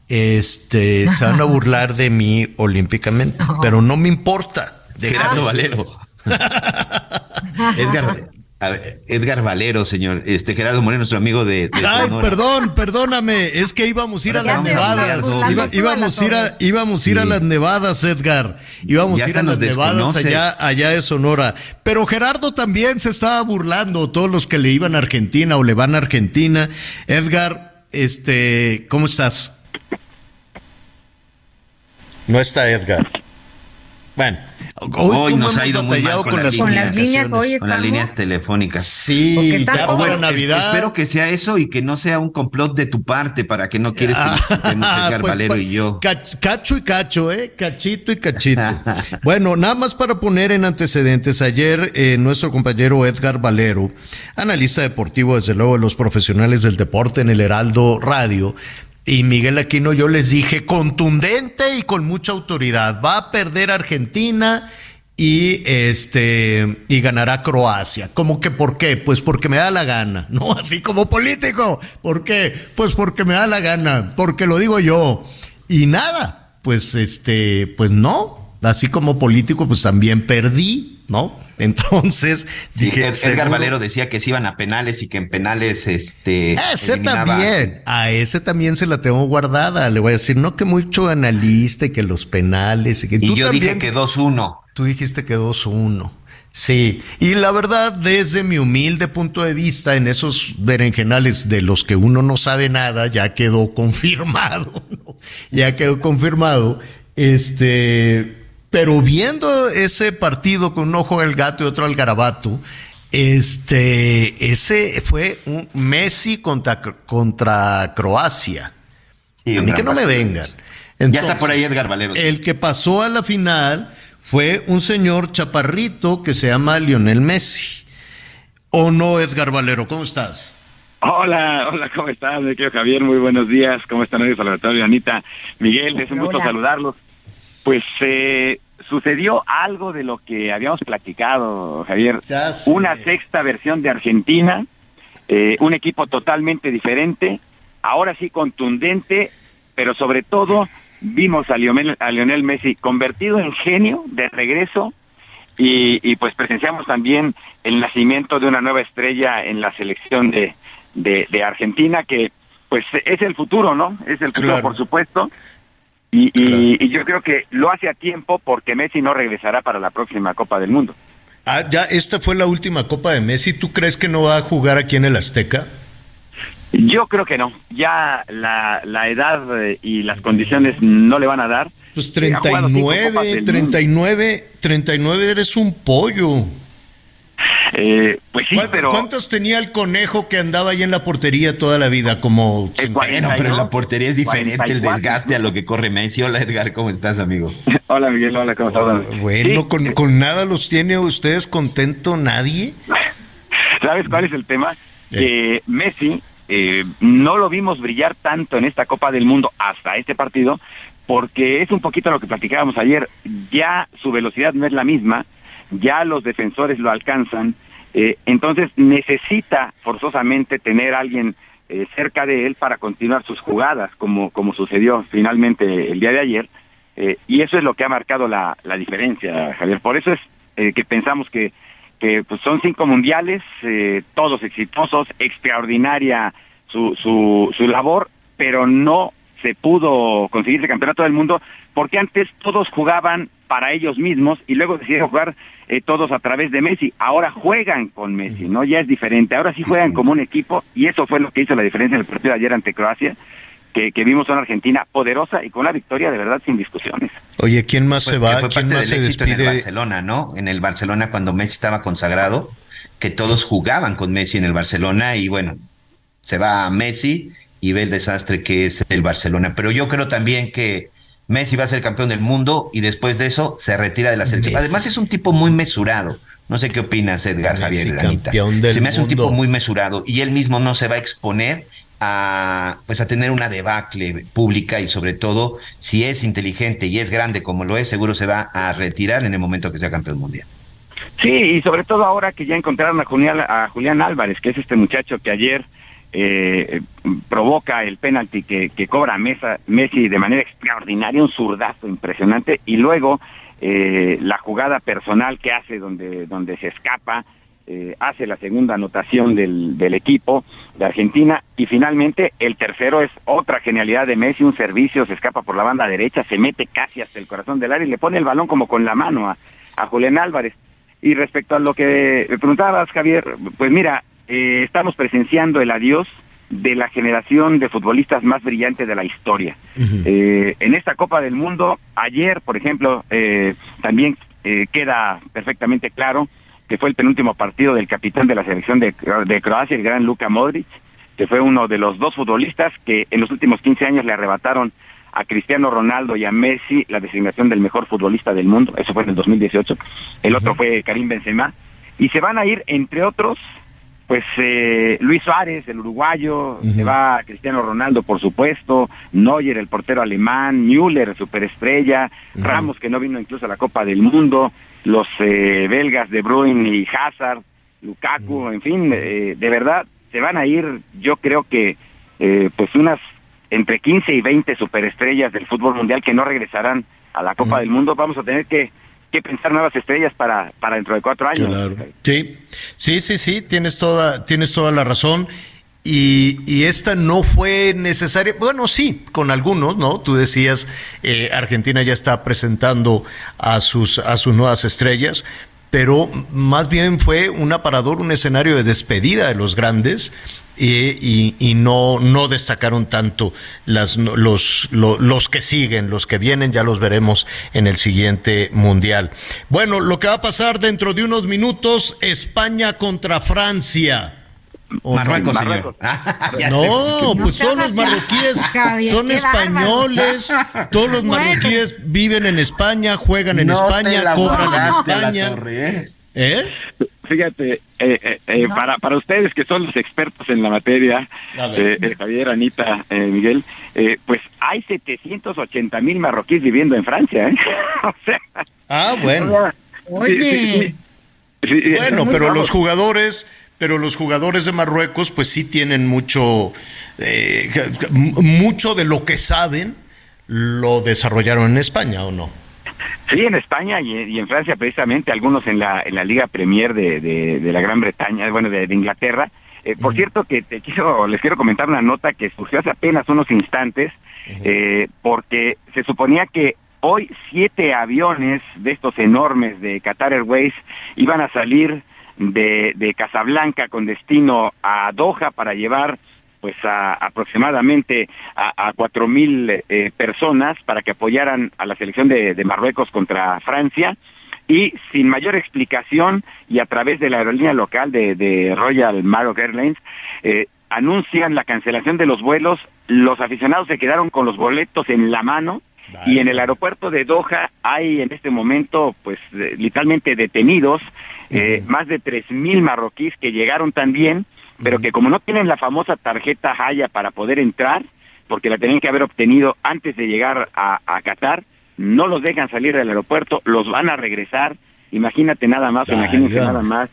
este, se van a burlar de mí olímpicamente, pero no me importa. Gerardo Déjenme- Valero. Edgar, a ver, Edgar Valero, señor. Este Gerardo Moreno, nuestro amigo de, de Ay, Sonora. perdón, perdóname, es que íbamos a ir a las nevadas. Iba- íbamos, a ir a, íbamos a ir a las nevadas, Edgar. Íbamos a ir a las nevadas allá, allá de Sonora. Pero Gerardo también se estaba burlando, todos los que le iban a Argentina o le van a Argentina. Edgar, este, ¿cómo estás? No está Edgar. Bueno, Hoy, cómo nos ha ido muy mal con, con las, las líneas, hoy con las líneas telefónicas. Sí, ya para es- Navidad. espero que sea eso y que no sea un complot de tu parte para que no quieres que discutamos Edgar Pues, Valero pues, y yo. cach- cacho y cacho, ¿eh? Cachito y cachito. bueno, nada más para poner en antecedentes, ayer eh, nuestro compañero Edgar Valero, analista deportivo, desde luego de los profesionales del deporte en el Heraldo Radio, y Miguel Aquino, yo les dije contundente y con mucha autoridad, va a perder Argentina y este y ganará Croacia. ¿Cómo que por qué? Pues porque me da la gana, no así como político. ¿Por qué? Pues porque me da la gana, porque lo digo yo. Y nada, pues este, pues no, así como político pues también perdí. ¿no? Entonces dije. Ed- Edgar Valero decía que se iban a penales y que en penales este. Ese eliminaba- también, a ese también se la tengo guardada. Le voy a decir, no que mucho analista y que los penales. Y, que Y tú yo dije que 2-1. Tú dijiste que 2-1. Sí, y la verdad, desde mi humilde punto de vista, en esos berenjenales de los que uno no sabe nada, ya quedó confirmado, ¿no? ya quedó confirmado. Este, pero viendo ese partido con un ojo al gato y otro al garabato, este, ese fue un Messi contra, contra Croacia. Sí, a mí que no me vengan. Ya está por ahí Edgar Valero. El que pasó a la final fue un señor chaparrito que se llama Lionel Messi. ¿O no, Edgar Valero? ¿Cómo estás? Hola, hola, ¿cómo estás? Mi querido Javier, muy buenos días. ¿Cómo están hoy? Saludatorio, Anita. Miguel, es un gusto Hola. saludarlos. Pues eh, sucedió algo de lo que habíamos platicado, Javier. Una sexta versión de Argentina, eh, un equipo totalmente diferente, ahora sí contundente, pero sobre todo vimos a Lionel, a Lionel Messi convertido en genio de regreso y, y, pues presenciamos también el nacimiento de una nueva estrella en la selección de, de, de Argentina que pues es el futuro, ¿no? Es el futuro, Claro. por supuesto. Y, y- y yo creo que lo hace a tiempo porque Messi no regresará para la próxima Copa del Mundo. Ah, ya, esta fue la última Copa de Messi. ¿Tú crees que no va a jugar aquí en el Azteca? Yo creo que no. Ya la, la edad eh, y las condiciones no le van a dar. Pues Eh, ha jugado cinco Copas 39, del mundo. 39, 39 eres un pollo. Eh, pues sí, ¿Cuántos, pero cuántos tenía el conejo que andaba ahí en la portería toda la vida? Como Eh, Bueno, pero en la portería es diferente el 44. desgaste a lo que corre Messi. Hola Edgar, ¿cómo estás, amigo? hola Miguel, hola, ¿cómo estás? Bueno, Sí, con, con nada los tiene ustedes contento nadie. ¿Sabes cuál es el tema? Que Messi eh, no lo vimos brillar tanto en esta Copa del Mundo hasta este partido, porque es un poquito lo que platicábamos ayer. Ya su velocidad no es la misma, ya los defensores lo alcanzan, eh, entonces necesita forzosamente tener a alguien eh, cerca de él para continuar sus jugadas, como, como sucedió finalmente el día de ayer. Eh, y eso es lo que ha marcado la, la diferencia, Javier. Por eso es que pensamos que, pues, son cinco mundiales, todos exitosos, extraordinaria su, su, su labor, pero no se pudo conseguir el campeonato del mundo porque antes todos jugaban para ellos mismos y luego decidieron jugar eh, todos a través de Messi. Ahora juegan con Messi, ¿no? Ya es diferente. Ahora sí juegan como un equipo y eso fue lo que hizo la diferencia en el partido de ayer ante Croacia, que, que vimos a una Argentina poderosa y con una victoria de verdad sin discusiones. Oye, ¿quién más se va? que fue ¿Quién parte más del se éxito en el despide? Barcelona, ¿no? En el Barcelona cuando Messi estaba consagrado, que todos jugaban con Messi en el Barcelona y bueno, se va a Messi y ve el desastre que es el Barcelona. Pero yo creo también que Messi va a ser campeón del mundo y después de eso se retira de la selección. Messi. Además es un tipo muy mesurado. No sé qué opinas, Edgar Messi, Javier Anita. campeón del Se me hace un tipo muy mesurado y él mismo no se va a exponer a pues a tener una debacle pública y sobre todo si es inteligente y es grande como lo es, seguro se va a retirar en el momento que sea campeón mundial. Sí, y sobre todo ahora que ya encontraron a Julián, a Julián Álvarez, que es este muchacho que ayer eh, provoca el penalti que, que cobra Mesa, Messi de manera extraordinaria, un zurdazo impresionante, y luego eh, la jugada personal que hace donde, donde se escapa, eh, hace la segunda anotación del, del equipo de Argentina, y finalmente el tercero es otra genialidad de Messi, un servicio, se escapa por la banda derecha, se mete casi hasta el corazón del área y le pone el balón como con la mano a, a Julián Álvarez. Y respecto a lo que preguntabas, Javier, pues mira, eh, estamos presenciando el adiós de la generación de futbolistas más brillantes de la historia. Eh, en esta Copa del Mundo, ayer, por ejemplo, eh, también eh, queda perfectamente claro que fue el penúltimo partido del capitán de la selección de, de Croacia, el gran Luka Modric, que fue uno de los dos futbolistas que en los últimos 15 años le arrebataron a Cristiano Ronaldo y a Messi la designación del mejor futbolista del mundo, eso fue en el 2018, el otro fue Karim Benzema, y se van a ir, entre otros, pues eh, Luis Suárez, el uruguayo, se va Cristiano Ronaldo, por supuesto, Neuer, el portero alemán, Müller, superestrella, Ramos, que no vino incluso a la Copa del Mundo, los eh, belgas de Bruyne y Hazard, Lukaku, en fin, eh, de verdad, se van a ir, yo creo que, eh, pues unas entre 15 y 20 superestrellas del fútbol mundial que no regresarán a la Copa del Mundo. Vamos a tener que que pensar nuevas estrellas para, para dentro de cuatro años. Claro. Sí, sí, sí, sí, tienes toda, tienes toda la razón. Y, y, esta no fue necesaria, bueno, sí, con algunos, ¿no? Tú decías, eh, Argentina ya está presentando a sus, a sus nuevas estrellas, pero más bien fue un aparador, un escenario de despedida de los grandes. Y, y, no, no destacaron tanto las, los, los, los, que siguen, los que vienen, ya los veremos en el siguiente mundial. Bueno, lo que va a pasar dentro de unos minutos, España contra Francia. Marruecos, Marruecos. señor. no, pues todos los marroquíes son españoles, todos los marroquíes viven en España, juegan en no España, cobran en España. Torre, ¿Eh? Fíjate, eh, eh, eh, no. para, para ustedes que son los expertos en la materia, Javier, Anita, Miguel, pues hay 780 mil marroquíes viviendo en Francia. o sea, ah, bueno. Oye. Sí, sí, sí, bueno, pero los jugadores pero los jugadores de Marruecos pues sí tienen mucho, eh, mucho de lo que saben lo desarrollaron en España o no. Sí, en España y, y, en Francia precisamente, algunos en la, en la Liga Premier de, de, de la Gran Bretaña, bueno, de, de Inglaterra. Eh, por uh -huh. cierto, que te quiero, les quiero comentar una nota que surgió hace apenas unos instantes, uh -huh. eh, porque se suponía que hoy siete aviones de estos enormes de Qatar Airways iban a salir de, de Casablanca con destino a Doha para llevar pues a, aproximadamente a, cuatro mil eh, personas para que apoyaran a la selección de, de, Marruecos contra Francia y sin mayor explicación y a través de la aerolínea local de, de Royal Maroc Airlines eh, anuncian la cancelación de los vuelos los aficionados se quedaron con los boletos en la mano Vale. Y en el aeropuerto de Doha hay en este momento, pues, eh, literalmente detenidos, eh, uh -huh. más de tres mil marroquíes que llegaron también, pero que como no tienen la famosa tarjeta Haya para poder entrar, porque la tenían que haber obtenido antes de llegar a, a Qatar, no los dejan salir del aeropuerto, los van a regresar. Imagínate nada más, Vaya. imagínate nada más.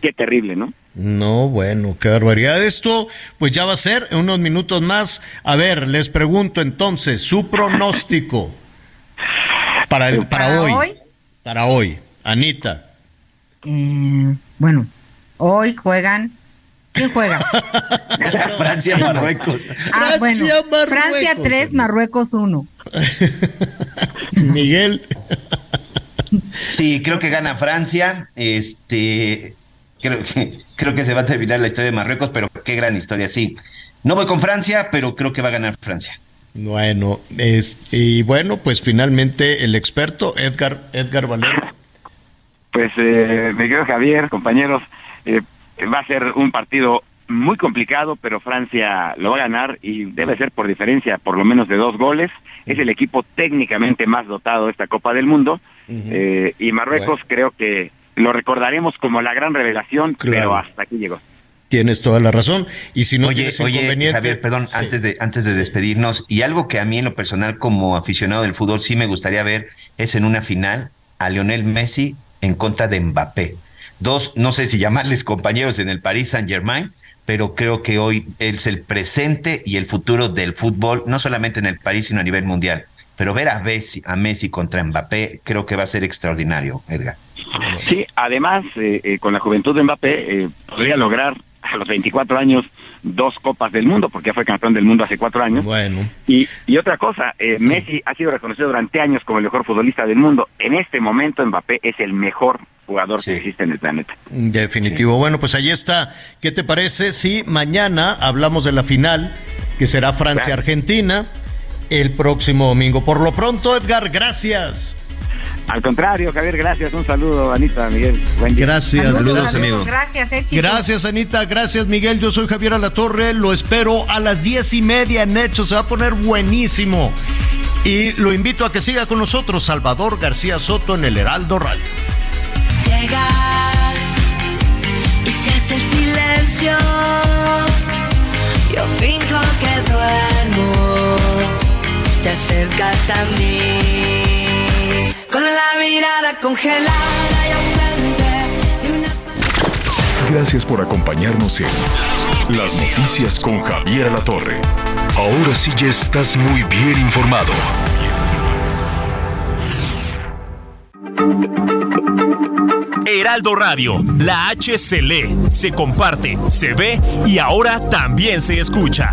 Qué terrible, ¿no? No, bueno, qué barbaridad. Esto, pues ya va a ser en unos minutos más. A ver, les pregunto entonces, su pronóstico para, el, para, ¿Para hoy, hoy, Para hoy, Anita. Eh, bueno, hoy juegan. ¿Quién juega? Francia, Marruecos. Ah, bueno, Marruecos, Francia 3, Marruecos 1. Miguel. Sí, creo que gana Francia. Este, creo que, creo que se va a terminar la historia de Marruecos, pero qué gran historia, sí. No voy con Francia, pero creo que va a ganar Francia. Bueno, es, y bueno, pues finalmente el experto Edgar, Edgar Valero. Pues eh, me quedo Javier, compañeros, eh, va a ser un partido muy complicado, pero Francia lo va a ganar y debe ser por diferencia, por lo menos de dos goles. Es el equipo técnicamente más dotado de esta Copa del Mundo. Uh -huh. eh, y Marruecos bueno. creo que lo recordaremos como la gran revelación, claro. pero hasta aquí llegó. Tienes toda la razón. Y si no oye, oye, Javier, perdón, sí. antes de antes de despedirnos y algo que a mí en lo personal como aficionado del fútbol sí me gustaría ver es en una final a Lionel Messi en contra de Mbappé. Dos, no sé si llamarles compañeros en el Paris Saint-Germain, pero creo que hoy es el presente y el futuro del fútbol, no solamente en el París, sino a nivel mundial. Pero ver a Messi, a Messi contra Mbappé creo que va a ser extraordinario, Edgar. Sí, además, eh, eh, con la juventud de Mbappé, eh, podría lograr a los 24 años dos copas del mundo, porque ya fue campeón del mundo hace cuatro años. Bueno. Y, y otra cosa, eh, Messi ha sido reconocido durante años como el mejor futbolista del mundo. En este momento Mbappé es el mejor jugador sí. que existe en el planeta. Definitivo. Sí. Bueno, pues ahí está. ¿Qué te parece si mañana hablamos de la final, que será Francia-Argentina, el próximo domingo? Por lo pronto, Edgar, gracias. Al contrario, Javier, gracias. Un saludo, Anita, Miguel. Buen día. Gracias, saludos, saludos amigo. Gracias, éxito. Gracias, Anita. Gracias, Miguel. Yo soy Javier Alatorre. Lo espero a las diez y media en Hecho. Se va a poner buenísimo. Y lo invito a que siga con nosotros, Salvador García Soto, en el Heraldo Radio. Llegas y se hace el silencio. Yo finjo que duermo. Te acercas a mí con la mirada congelada y ausente. Gracias por acompañarnos en Las Noticias con Javier Alatorre. Ahora sí ya estás muy bien informado. Heraldo Radio, la H se lee, se comparte, se ve y ahora también se escucha.